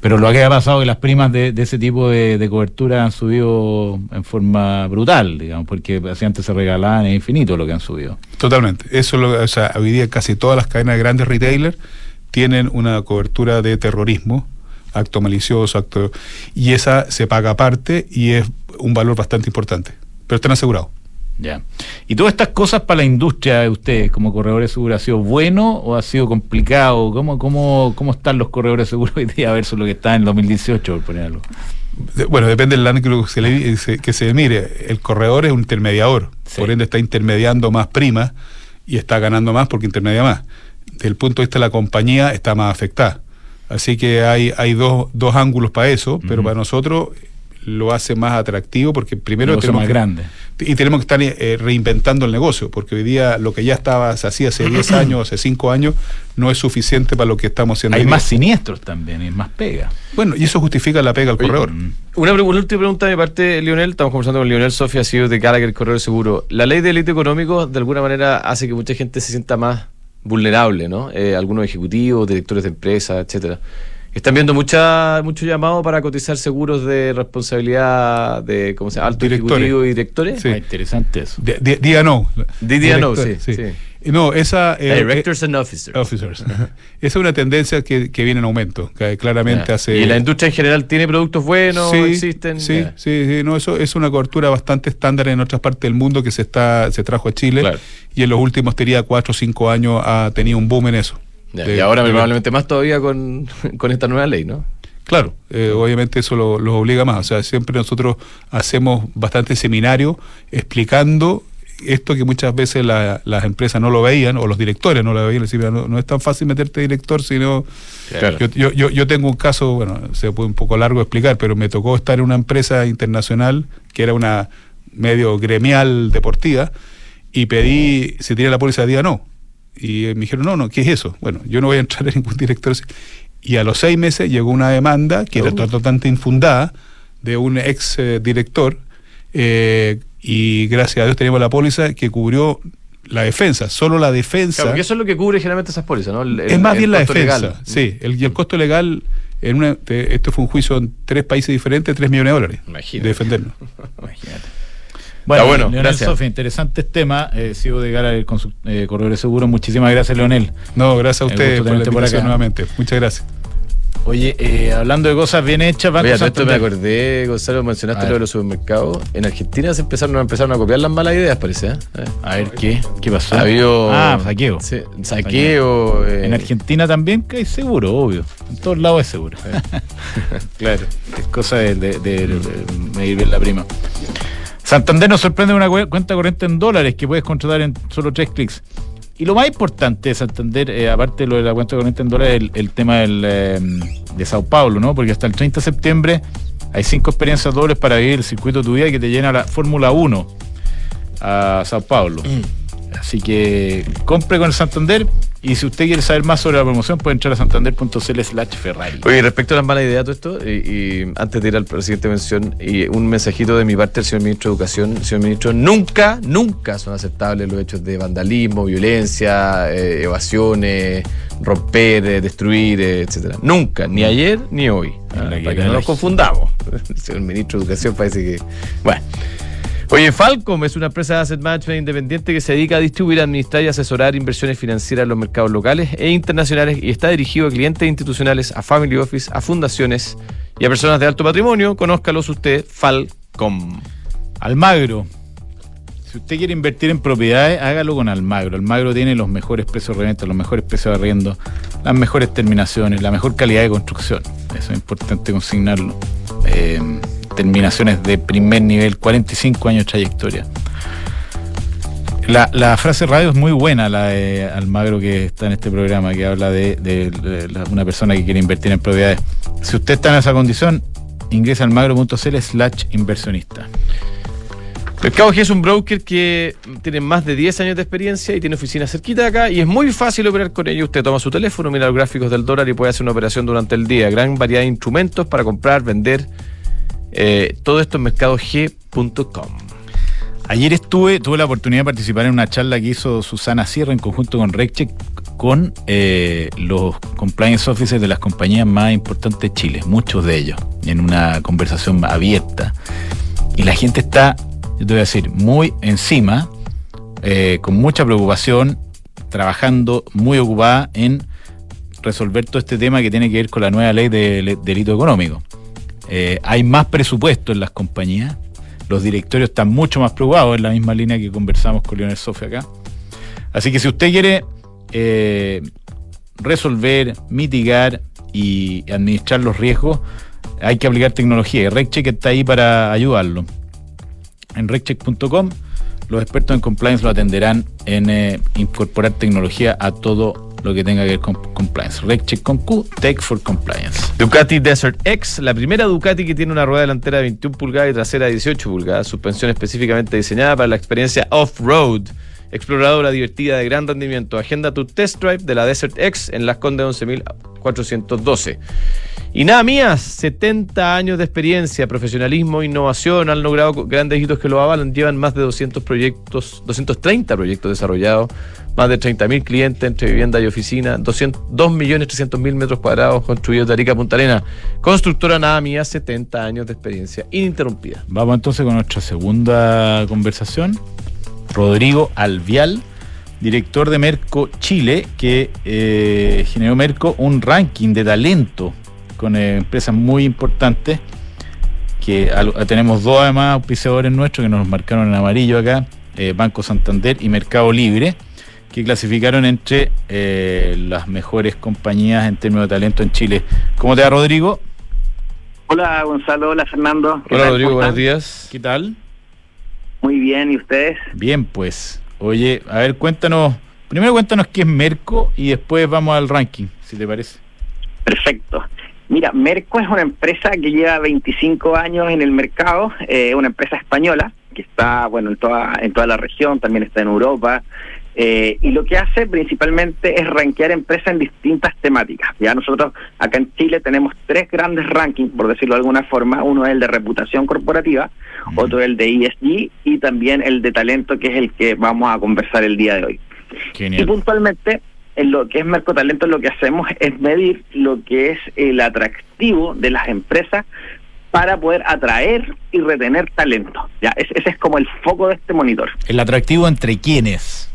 Speaker 2: Pero lo que ha pasado es que las primas de, ese tipo de, cobertura han subido en forma brutal, digamos, porque así antes se regalaban, es infinito lo que han subido.
Speaker 4: Totalmente. Eso lo, o sea, hoy día casi todas las cadenas de grandes retailers tienen una cobertura de terrorismo, acto malicioso, acto y esa se paga aparte y es un valor bastante importante. Pero están asegurados.
Speaker 2: Ya. ¿Y todas estas cosas para la industria de ustedes como corredores de seguro ha sido bueno o ha sido complicado? ¿Cómo, cómo, cómo están los corredores de seguro hoy día versus lo que está en 2018, por poner algo?
Speaker 4: Bueno, depende del ángulo que se, le, que se mire. El corredor es un intermediador,
Speaker 2: Sí.
Speaker 4: por ende está intermediando más prima y está ganando más porque intermedia más. Desde el punto de vista de la compañía está más afectada. Así que hay, hay dos, dos ángulos para eso, pero para nosotros lo hace más atractivo porque primero tenemos
Speaker 2: más
Speaker 4: que-
Speaker 2: grande.
Speaker 4: y tenemos que estar eh, reinventando el negocio, porque hoy día lo que ya estaba, se hacía hace 10 años, hace 5 años, no es suficiente para lo que estamos haciendo
Speaker 2: Hay
Speaker 4: hoy día.
Speaker 2: más siniestros también, hay más pega.
Speaker 4: Bueno, y eso justifica la pega al
Speaker 3: Oye,
Speaker 4: corredor.
Speaker 2: Mm.
Speaker 3: Una, una última pregunta de mi parte, Lionel. Estamos conversando con Lionel Sofía, CEO de Gallagher Correo Seguro. La ley de delito económico, de alguna manera, hace que mucha gente se sienta más vulnerable, ¿no? Eh, algunos ejecutivos, directores de empresas, etcétera. Están viendo mucha, mucho llamado para cotizar seguros de responsabilidad de, ¿cómo se llama? Alto
Speaker 4: Directores.
Speaker 3: ejecutivo y directores.
Speaker 4: Sí.
Speaker 2: Ah, interesante eso.
Speaker 4: Diga no.
Speaker 3: Diga no, sí, sí.
Speaker 4: No, esa... eh,
Speaker 3: Directors and officers.
Speaker 4: eh, officers. Esa es una tendencia que, que viene en aumento, que claramente hace...
Speaker 3: Y la industria en general tiene productos buenos,
Speaker 4: Sí,
Speaker 3: existen.
Speaker 4: Sí, sí, sí, no, eso es una cobertura bastante estándar en otras partes del mundo que se está se trajo a Chile
Speaker 3: Claro.
Speaker 4: y en los últimos, diría, cuatro o cinco años ha tenido un boom en eso.
Speaker 3: Ya, y ahora probablemente más todavía con, con esta nueva ley, ¿no?
Speaker 4: Claro, eh, obviamente eso lo- los obliga más. O sea, siempre nosotros hacemos bastante seminario explicando esto que muchas veces la- las empresas no lo veían o los directores no lo veían. Decían, "Mira, no, no es tan fácil meterte director, sino...
Speaker 3: Claro.
Speaker 4: Yo, yo, yo, yo tengo un caso, bueno, se puede un poco largo explicar, pero me tocó estar en una empresa internacional que era una medio gremial deportiva y pedí, si tenía la póliza de día, no. Y me dijeron, no, no, ¿qué es eso? Bueno, yo no voy a entrar en ningún director. Y a los seis meses llegó una demanda que era
Speaker 3: Oh.
Speaker 4: totalmente infundada de un ex eh, director eh, y gracias a Dios tenemos la póliza que cubrió la defensa, solo la defensa.
Speaker 3: Claro, porque eso es lo que cubre generalmente esas pólizas, ¿no? El-
Speaker 4: es más
Speaker 3: el
Speaker 4: bien la
Speaker 3: costo
Speaker 4: defensa,
Speaker 3: legal.
Speaker 4: sí. El, y el costo legal, en una, te- esto fue un juicio en tres países diferentes, tres millones de dólares
Speaker 3: Imagínate.
Speaker 4: de defendernos.
Speaker 2: Imagínate. Bueno,
Speaker 3: Está bueno,
Speaker 2: Leonel
Speaker 3: gracias.
Speaker 2: Sofía, interesantes temas. Eh, sigo de cara al eh, corredor de seguro. Muchísimas gracias, Leonel.
Speaker 4: No, gracias a ustedes por la
Speaker 2: por acá.
Speaker 4: nuevamente. Muchas gracias.
Speaker 2: Oye, eh, hablando de cosas bien hechas, Banco
Speaker 3: Oye, esto me acordé, Gonzalo, mencionaste
Speaker 2: A ver.
Speaker 3: lo de los supermercados. En Argentina se empezaron, empezaron a copiar las malas ideas, parece. ¿eh?
Speaker 2: A ver, ¿qué? ¿Qué pasó?
Speaker 3: Ha habido.
Speaker 2: Ah, saqueo.
Speaker 3: Sí, saqueo. eh,
Speaker 2: En Argentina también hay seguro, obvio. En todos lados es seguro.
Speaker 3: Claro.
Speaker 2: es cosa de, de- de- de medir bien la prima. Santander nos sorprende una cue- cuenta corriente en dólares que puedes contratar en solo tres clics. Y lo más importante de Santander, eh, aparte de lo de la cuenta corriente en dólares, el, el tema del, eh, de Sao Paulo, ¿no? Porque hasta el 30 de septiembre hay cinco experiencias dobles para vivir el circuito de tu vida que te llena la Fórmula 1 a Sao Paulo. Así que compre con el Santander y si usted quiere saber más sobre la promoción puede entrar a santander.cl slash Ferrari.
Speaker 3: Oye, respecto a las malas ideas, todo esto, y, y antes de ir a la siguiente mención, y un mensajito de mi parte al señor ministro de Educación. Señor ministro, nunca, nunca son aceptables los hechos de vandalismo, violencia, eh, evasiones, romper, eh, destruir, eh, etcétera. Nunca, ni ayer ni hoy. Ah, para que no nos confundamos. El señor ministro de Educación parece que. Bueno. Oye, Falcom es una empresa de asset management independiente que se dedica a distribuir, administrar y asesorar inversiones financieras en los mercados locales e internacionales y está dirigido a clientes institucionales, a family office, a fundaciones y a personas de alto patrimonio. Conózcalos usted, Falcom.
Speaker 2: Almagro. Si usted quiere invertir en propiedades, hágalo con Almagro. Almagro tiene los mejores precios de reventa, los mejores precios de arriendo, las mejores terminaciones, la mejor calidad de construcción. Eso es importante consignarlo. Eh, terminaciones de primer nivel, 45 años de trayectoria. La, frase radio es muy buena, la de Almagro que está en este programa, que habla de, una persona que quiere invertir en propiedades. Si usted está en esa condición, ingresa al magro.cl slash inversionista.
Speaker 3: Mercado G es un broker que tiene más de 10 años de experiencia y tiene oficinas cerquita de acá y es muy fácil operar con ellos. Usted toma su teléfono, mira los gráficos del dólar y puede hacer una operación durante el día. Gran variedad de instrumentos para comprar, vender. Eh, todo esto en mercadog.com.
Speaker 2: Ayer estuve, tuve la oportunidad de participar en una charla que hizo Susana Sierra en conjunto con RecCheck con eh, los compliance officers de las compañías más importantes de Chile, muchos de ellos, en una conversación abierta. Y la gente está, yo te voy a decir, muy encima, eh, con mucha preocupación, trabajando muy ocupada en resolver todo este tema que tiene que ver con la nueva ley de de delito económico. Eh, hay más presupuesto en las compañías, los directorios están mucho más preocupados en la misma línea que conversamos con Leonel Sofia acá. Así que si usted quiere eh, resolver, mitigar y administrar los riesgos, hay que aplicar tecnología. Y RecCheck está ahí para ayudarlo. En reccheck.com los expertos en compliance lo atenderán en eh, incorporar tecnología a todo lo que tenga que ver con compliance. RecCheck con Q, Tech for Compliance.
Speaker 3: Ducati Desert X, la primera Ducati que tiene una rueda delantera de 21 pulgadas y trasera de 18 pulgadas, suspensión específicamente diseñada para la experiencia off-road, exploradora divertida de gran rendimiento. Agenda tu test drive de la Desert X en Las Condes 11.412. Y nada mías, 70 años de experiencia, profesionalismo, innovación, han logrado grandes hitos que lo avalan, llevan más de 200 proyectos, 230 proyectos desarrollados, más de 30.000 clientes entre vivienda y oficina, 200 2.300.000 metros cuadrados construidos de Arica a Punta Arena. Constructora Nada Mía, 70 años de experiencia ininterrumpida.
Speaker 2: Vamos entonces con nuestra segunda conversación. Rodrigo Alvial, director de Merco Chile, que eh, generó Merco un ranking de talento con eh, empresas muy importantes. Que al- tenemos dos además auspiciadores nuestros que nos marcaron en amarillo acá, eh, Banco Santander y Mercado Libre, que clasificaron entre eh, las mejores compañías en términos de talento en Chile. ¿Cómo te va, Rodrigo?
Speaker 5: Hola Gonzalo, hola Fernando. ¿Qué
Speaker 3: Hola
Speaker 5: tal?
Speaker 3: Rodrigo,
Speaker 5: ¿Cómo
Speaker 3: buenos días.
Speaker 2: ¿Qué tal?
Speaker 5: Muy bien, ¿y ustedes?
Speaker 2: Bien, pues. Oye, a ver, cuéntanos. Primero cuéntanos qué es Merco y después vamos al ranking, si te parece.
Speaker 5: Perfecto. Mira, Merco es una empresa que lleva 25 años en el mercado, eh, una empresa española que está, bueno, en toda, en toda la región, también está en Europa, eh, y lo que hace principalmente es rankear empresas en distintas temáticas. Ya nosotros acá en Chile tenemos tres grandes rankings, por decirlo de alguna forma. Uno es el de reputación corporativa, otro es el de ESG y también el de talento, que es el que vamos a conversar el día de hoy. Y puntualmente, en lo que es Mercotalento, lo que hacemos es medir lo que es el atractivo de las empresas para poder atraer y retener talento. Ya, ese, ese es como el foco de este monitor.
Speaker 2: El atractivo entre quiénes.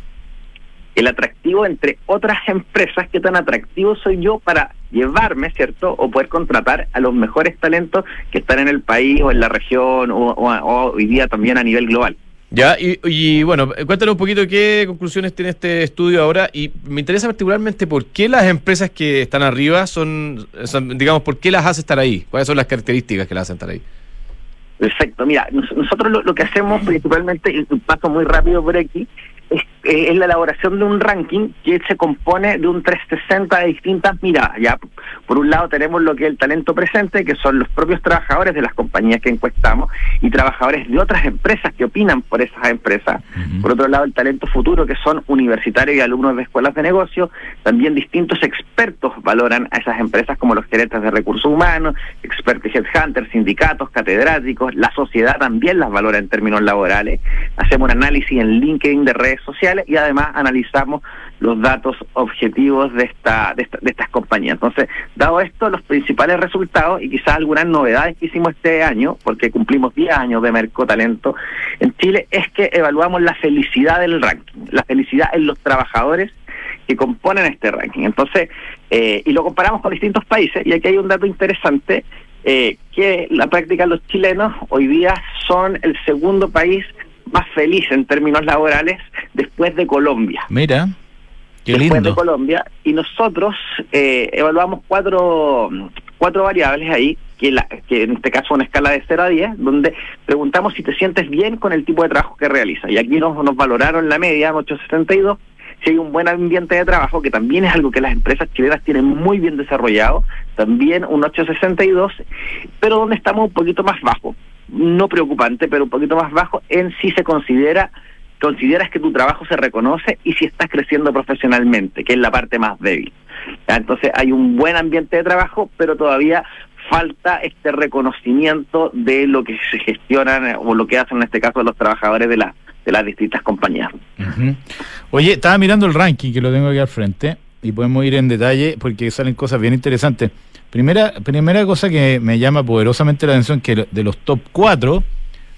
Speaker 5: El atractivo entre otras empresas, qué tan atractivo soy yo para llevarme, ¿cierto? O poder contratar a los mejores talentos que están en el país o en la región o, o- o hoy día también a nivel global.
Speaker 3: Ya, y, y, bueno, cuéntanos un poquito qué conclusiones tiene este estudio ahora y me interesa particularmente por qué las empresas que están arriba son, son, digamos, por qué las hace estar ahí, cuáles son las características que las hacen estar ahí.
Speaker 5: Perfecto. Mira, nos- nosotros lo, lo que hacemos principalmente, y paso muy rápido por aquí, eh, es la elaboración de un ranking que se compone de un 360 de distintas miradas. Ya, por un lado tenemos lo que es el talento presente, que son los propios trabajadores de las compañías que encuestamos y trabajadores de otras empresas que opinan por esas empresas. Por otro lado, el talento futuro, que son universitarios y alumnos de escuelas de negocio. También distintos expertos valoran a esas empresas como los gerentes de recursos humanos, expertos headhunters, sindicatos, catedráticos. La sociedad también las valora en términos laborales. Hacemos un análisis en LinkedIn de redes sociales y además analizamos los datos objetivos de, esta, de, esta- de estas compañías. Entonces, dado esto, los principales resultados y quizás algunas novedades que hicimos este año, porque cumplimos 10 años de Mercotalento en Chile, es que evaluamos la felicidad del ranking, la felicidad en los trabajadores que componen este ranking. Entonces, eh, y lo comparamos con distintos países, y aquí hay un dato interesante, eh, que la práctica los chilenos hoy día son el segundo país más feliz en términos laborales después de Colombia
Speaker 2: Mira, qué
Speaker 5: después de
Speaker 2: lindo.
Speaker 5: Colombia y nosotros eh, evaluamos cuatro, cuatro variables ahí que, la, que en este caso una escala de 0 a 10, donde preguntamos si te sientes bien con el tipo de trabajo que realizas. Y aquí nos, nos valoraron la media, 862, si hay un buen ambiente de trabajo, que también es algo que las empresas chilenas tienen muy bien desarrollado, también un 862, pero donde estamos un poquito más bajo, no preocupante, pero un poquito más bajo en si se considera consideras que tu trabajo se reconoce y si estás creciendo profesionalmente, que es la parte más débil. Entonces hay un buen ambiente de trabajo, pero todavía falta este reconocimiento de lo que se gestionan o lo que hacen en este caso los trabajadores de, la, de las distintas compañías.
Speaker 2: Oye, estaba mirando el ranking que lo tengo aquí al frente y podemos ir en detalle porque salen cosas bien interesantes. Primera, primera cosa que me llama poderosamente la atención que de los top 4,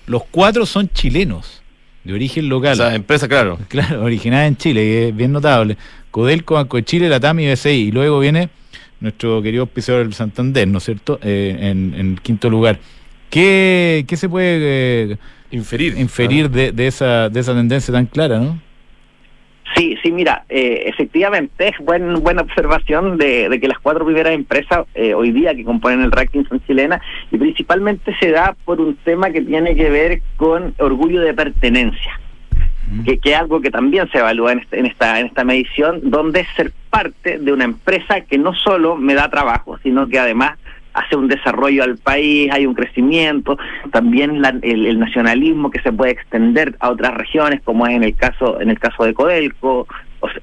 Speaker 2: los cuatro son chilenos de origen local. O
Speaker 3: sea, empresa, claro.
Speaker 2: Claro, originada en Chile, que es bien notable. Codelco, Banco de Chile, Latam y BCI. Y luego viene nuestro querido auspiciador del Santander, ¿no es cierto? Eh, en, en, quinto lugar. ¿Qué, qué se puede eh,
Speaker 3: inferir,
Speaker 2: inferir de, de, esa, de esa tendencia tan clara, no?
Speaker 5: Sí, sí, mira, eh, efectivamente es buen, buena observación de, de, que las cuatro primeras empresas eh, hoy día que componen el ranking son chilenas y principalmente se da por un tema que tiene que ver con orgullo de pertenencia, que, que, es algo que también se evalúa en, este, en, esta, en esta medición, donde es ser parte de una empresa que no solo me da trabajo, sino que además hace un desarrollo al país, hay un crecimiento, también la, el, nacionalismo que se puede extender a otras regiones, como es en el caso en el caso de Codelco,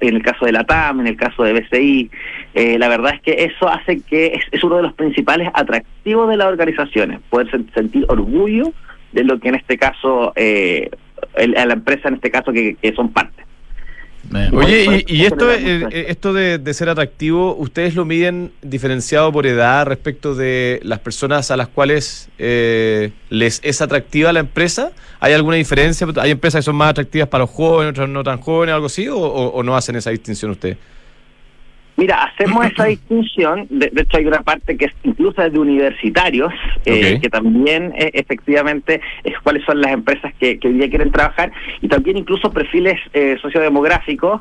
Speaker 5: en el caso de la TAM, en el caso de BCI. Eh, la verdad es que eso hace que es, es, uno de los principales atractivos de las organizaciones, poder sentir orgullo de lo que en este caso, eh, el, a la empresa en este caso que, que son parte.
Speaker 3: Oye, y, y esto, eh, esto de, de, ser atractivo, ¿ustedes lo miden diferenciado por edad respecto de las personas a las cuales eh, les es atractiva la empresa? ¿Hay alguna diferencia? ¿Hay empresas que son más atractivas para los jóvenes, otras no tan jóvenes, algo así? ¿O, o, o no hacen esa distinción ustedes?
Speaker 5: Mira, hacemos esa distinción, de, de, hecho hay una parte que es incluso desde universitarios, eh, okay. que también eh, efectivamente es cuáles son las empresas que, que, hoy día quieren trabajar, y también incluso perfiles eh, sociodemográficos,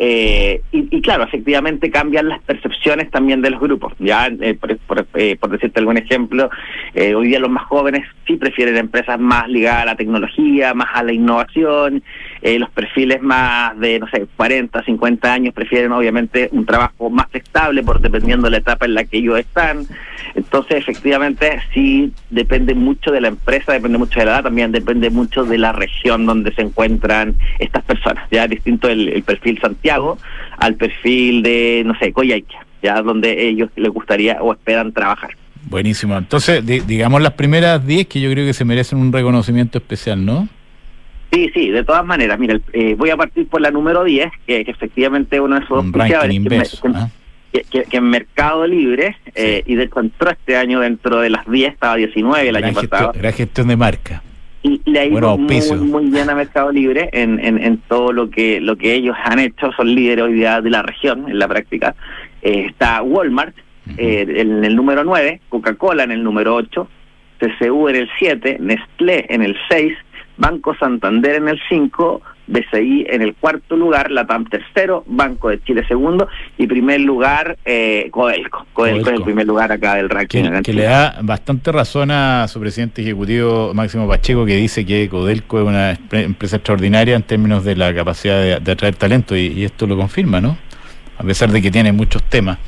Speaker 5: eh, y, y, claro, efectivamente cambian las percepciones también de los grupos. Ya, eh, por, por, eh, por, decirte algún ejemplo, hoy día los más jóvenes sí prefieren empresas más ligadas a la tecnología, más a la innovación. Los perfiles más de, no sé, 40, 50 años prefieren obviamente un trabajo más estable, por dependiendo de la etapa en la que ellos están. Entonces, efectivamente, sí depende mucho de la empresa, depende mucho de la edad, también depende mucho de la región donde se encuentran estas personas. Ya distinto el, perfil Santiago al perfil de, no sé, Coyhaique, ya donde ellos les gustaría o esperan trabajar.
Speaker 2: Buenísimo. Entonces, di digamos las primeras 10 que yo creo que se merecen un reconocimiento especial, ¿no?
Speaker 5: Sí, sí, de todas maneras. Mira, eh, voy a partir por la número 10, que, que efectivamente uno de esos
Speaker 2: auspiciadores que,
Speaker 5: ¿ah? que, que, que, en Mercado Libre, sí. eh, y de hecho entró este año dentro de las 10, estaba 19 el
Speaker 2: era
Speaker 5: año
Speaker 2: gestión,
Speaker 5: pasado.
Speaker 2: Era gestión de marca
Speaker 5: y le ha ido muy, muy, bien a Mercado Libre en, en, en, todo lo que lo que ellos han hecho, son líderes hoy día de la región en la práctica. Eh, está Walmart uh -huh. eh, en el número 9, Coca-Cola en el número 8, TCU en el 7, Nestlé en el 6, Banco Santander en el 5, BCI en el cuarto lugar, Latam tercero, Banco de Chile segundo y primer lugar eh, Codelco. Codelco. es el primer lugar acá del ranking.
Speaker 2: Que, que le da bastante razón a su presidente ejecutivo Máximo Pacheco que dice que Codelco es una empresa extraordinaria en términos de la capacidad de, de atraer talento y, y, esto lo confirma, ¿no? A pesar de que tiene muchos temas.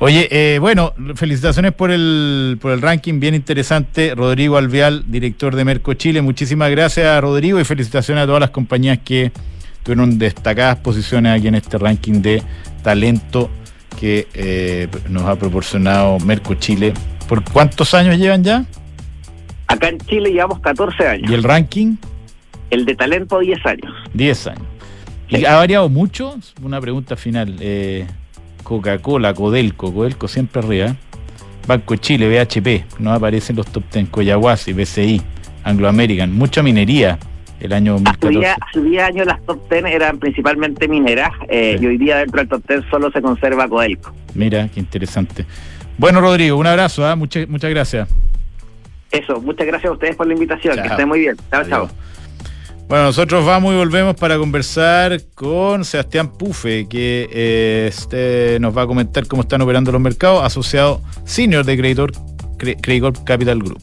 Speaker 2: Oye, eh, bueno, felicitaciones por el, por el ranking, bien interesante. Rodrigo Alveal, director de Merco Chile. Muchísimas gracias, Rodrigo, y felicitaciones a todas las compañías que tuvieron destacadas posiciones aquí en este ranking de talento que eh, nos ha proporcionado Merco Chile. ¿Por cuántos años llevan ya?
Speaker 5: Acá en Chile llevamos 14 años.
Speaker 2: ¿Y el ranking?
Speaker 5: El de talento, 10 años.
Speaker 2: 10 años. ¿Y ha variado mucho? Una pregunta final. Eh, Coca-Cola, Codelco, Codelco siempre arriba. Banco Chile, BHP, no aparecen los top 10, Coyahuasi, BCI, Anglo American, mucha minería el año 2014.
Speaker 5: Hace 10 años las top 10 eran principalmente mineras eh, sí. y hoy día dentro del top 10 solo se conserva Codelco.
Speaker 2: Mira, qué interesante. Bueno, Rodrigo, un abrazo, ¿eh? muchas, muchas gracias.
Speaker 5: Eso, muchas gracias a ustedes por la invitación, chao. que estén muy bien. Chao, Adiós. chao.
Speaker 2: Bueno, nosotros vamos y volvemos para conversar con Sebastián Pufe, que eh, este, nos va a comentar cómo están operando los mercados, asociado senior de Creditor Cre- Credicorp Capital Group.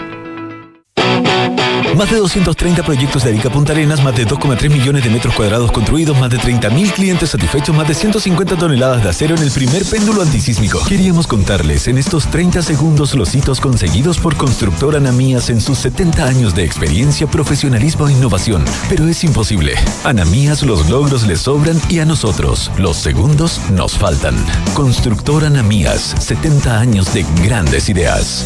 Speaker 6: Más de 230 proyectos de Arica Punta Arenas, más de 2,3 millones de metros cuadrados construidos, más de 30.000 clientes satisfechos, más de 150 toneladas de acero en el primer péndulo antisísmico. Queríamos contarles en estos 30 segundos los hitos conseguidos por Constructora Anamías en sus 70 años de experiencia, profesionalismo e innovación. Pero es imposible. Anamías los logros les sobran y a nosotros los segundos nos faltan. Constructora Anamías, 70 años de grandes ideas.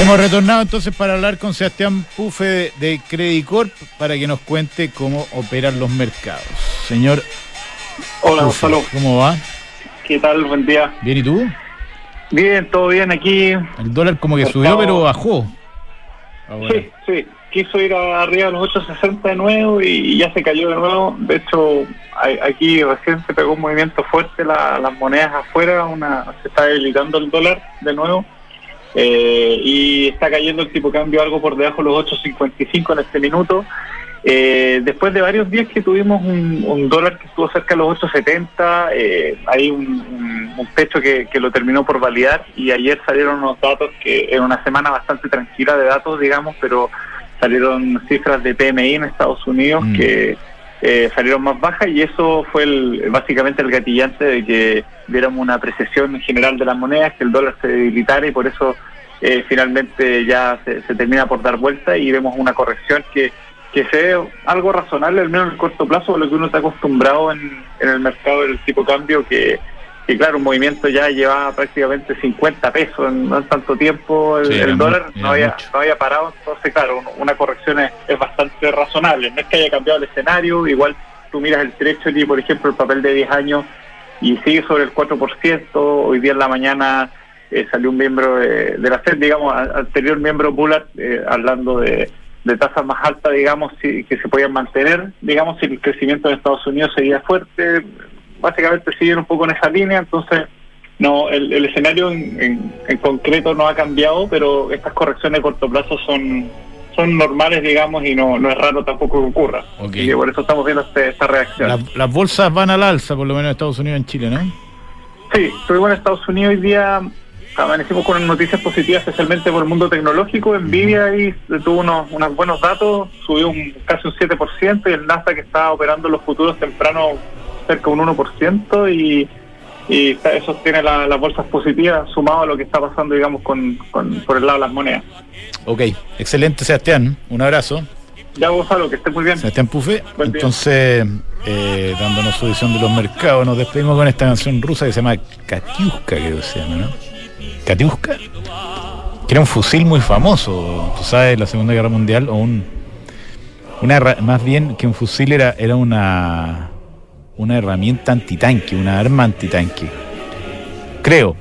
Speaker 2: Hemos retornado entonces para hablar con Sebastián Pufe de, de Credit Corp para que nos cuente cómo operan los mercados. Señor
Speaker 7: Hola,
Speaker 2: Pufe,
Speaker 7: Gonzalo.
Speaker 2: ¿cómo va?
Speaker 7: ¿Qué tal? Buen día.
Speaker 2: ¿Bien y tú?
Speaker 7: Bien, todo bien aquí.
Speaker 2: El dólar como que
Speaker 7: Mercado.
Speaker 2: subió pero bajó. Ahora.
Speaker 7: Sí, sí. Quiso ir arriba de los 8.60 de nuevo y ya se cayó de nuevo. De hecho, a- aquí recién se pegó un movimiento fuerte, la- las monedas afuera, una se está debilitando el dólar de nuevo. Eh, y está cayendo el tipo de cambio algo por debajo de los 8.55 en este minuto. Eh, después de varios días que tuvimos un, un dólar que estuvo cerca de los 8.70, eh, hay un, un, que, que lo terminó por validar y ayer salieron unos datos que en una semana bastante tranquila de datos, digamos, pero salieron cifras de PMI en Estados Unidos
Speaker 2: Mm.
Speaker 7: que eh, salieron más bajas y eso fue el, básicamente el gatillante de que viéramos una apreciación en general de las monedas, que el dólar se debilitara y por eso eh, finalmente ya se, se termina por dar vuelta y vemos una corrección que, que se ve algo razonable, al menos en el corto plazo, a lo que uno está acostumbrado en, en el mercado del tipo cambio, que, que claro, un movimiento ya llevaba prácticamente 50 pesos en no en tanto tiempo, el,
Speaker 2: Sí,
Speaker 7: dólar no había,
Speaker 2: mucho.
Speaker 7: no había parado, entonces claro, un- una corrección es, es bastante razonable, no es que haya cambiado el escenario, igual tú miras el Treasury, por ejemplo, el papel de 10 años y sigue sobre el 4%, hoy día en la mañana eh, salió un miembro de, de la FED, digamos, anterior miembro Bullard, eh, hablando de, de tasas más altas, digamos, si, que se podían mantener, digamos, si el crecimiento en Estados Unidos seguía fuerte, básicamente siguen un poco en esa línea, entonces no el, el escenario en, en- en concreto no ha cambiado, pero estas correcciones a corto plazo son son normales, digamos, y no, no es raro tampoco que ocurra. Y por eso estamos viendo este- esta reacción.
Speaker 2: La- las bolsas van al alza, por lo menos en Estados Unidos y en Chile, ¿no?
Speaker 7: Sí, estuvimos en Estados Unidos hoy día, amanecimos con noticias positivas, especialmente por el mundo tecnológico. Nvidia ahí tuvo unos, unos buenos datos, subió un, casi un 7%, y el Nasdaq que estaba operando los futuros temprano cerca de un 1%, y, y eso tiene la- las bolsas positivas, sumado a lo que está pasando, digamos, con, con- por el lado de las monedas.
Speaker 2: Ok, excelente Sebastián, un abrazo.
Speaker 7: Ya, Gonzalo, que esté muy bien.
Speaker 2: Sebastián Pufe.
Speaker 7: Buen.
Speaker 2: Entonces, eh, dándonos su visión de los mercados, nos despedimos con esta canción rusa que se llama Katiuska, creo que se llama, ¿no? Katiuska, que era un fusil muy famoso, tú sabes, la Segunda Guerra Mundial, o un. Una, más bien que un fusil era, era una, una herramienta antitanque, una arma antitanque. Creo.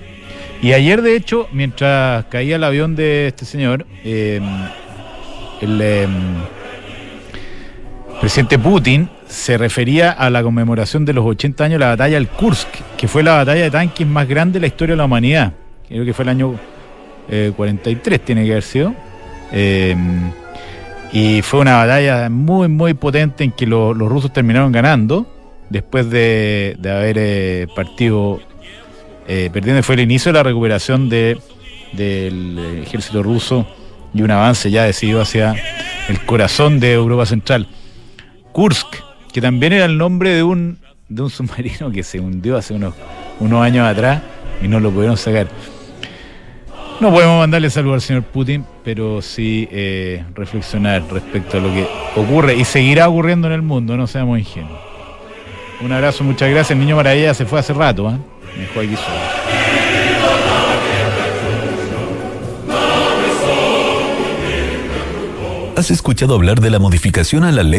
Speaker 2: Y ayer, de hecho, mientras caía el avión de este señor, eh, el. em, presidente Putin se refería a la conmemoración de los 80 años de la batalla del Kursk, que fue la batalla de tanques más grande de la historia de la humanidad. Creo que fue el año eh, 43, tiene que haber sido. Eh, y fue una batalla muy, muy potente en que lo- los rusos terminaron ganando después de, de haber eh, partido eh, perdiendo. Fue el inicio de la recuperación de, del ejército ruso y un avance ya decidido hacia el corazón de Europa Central. Kursk, que también era el nombre de un, de un submarino que se hundió hace unos, unos años atrás y no lo pudieron sacar. No podemos mandarle saludos al señor Putin, pero sí eh, reflexionar respecto a lo que ocurre y seguirá ocurriendo en el mundo, no seamos ingenuos. Un abrazo, muchas gracias. El niño maravilla se fue hace rato, ¿eh? Me dejó aquí solo.
Speaker 6: ¿Has escuchado hablar de la modificación a la ley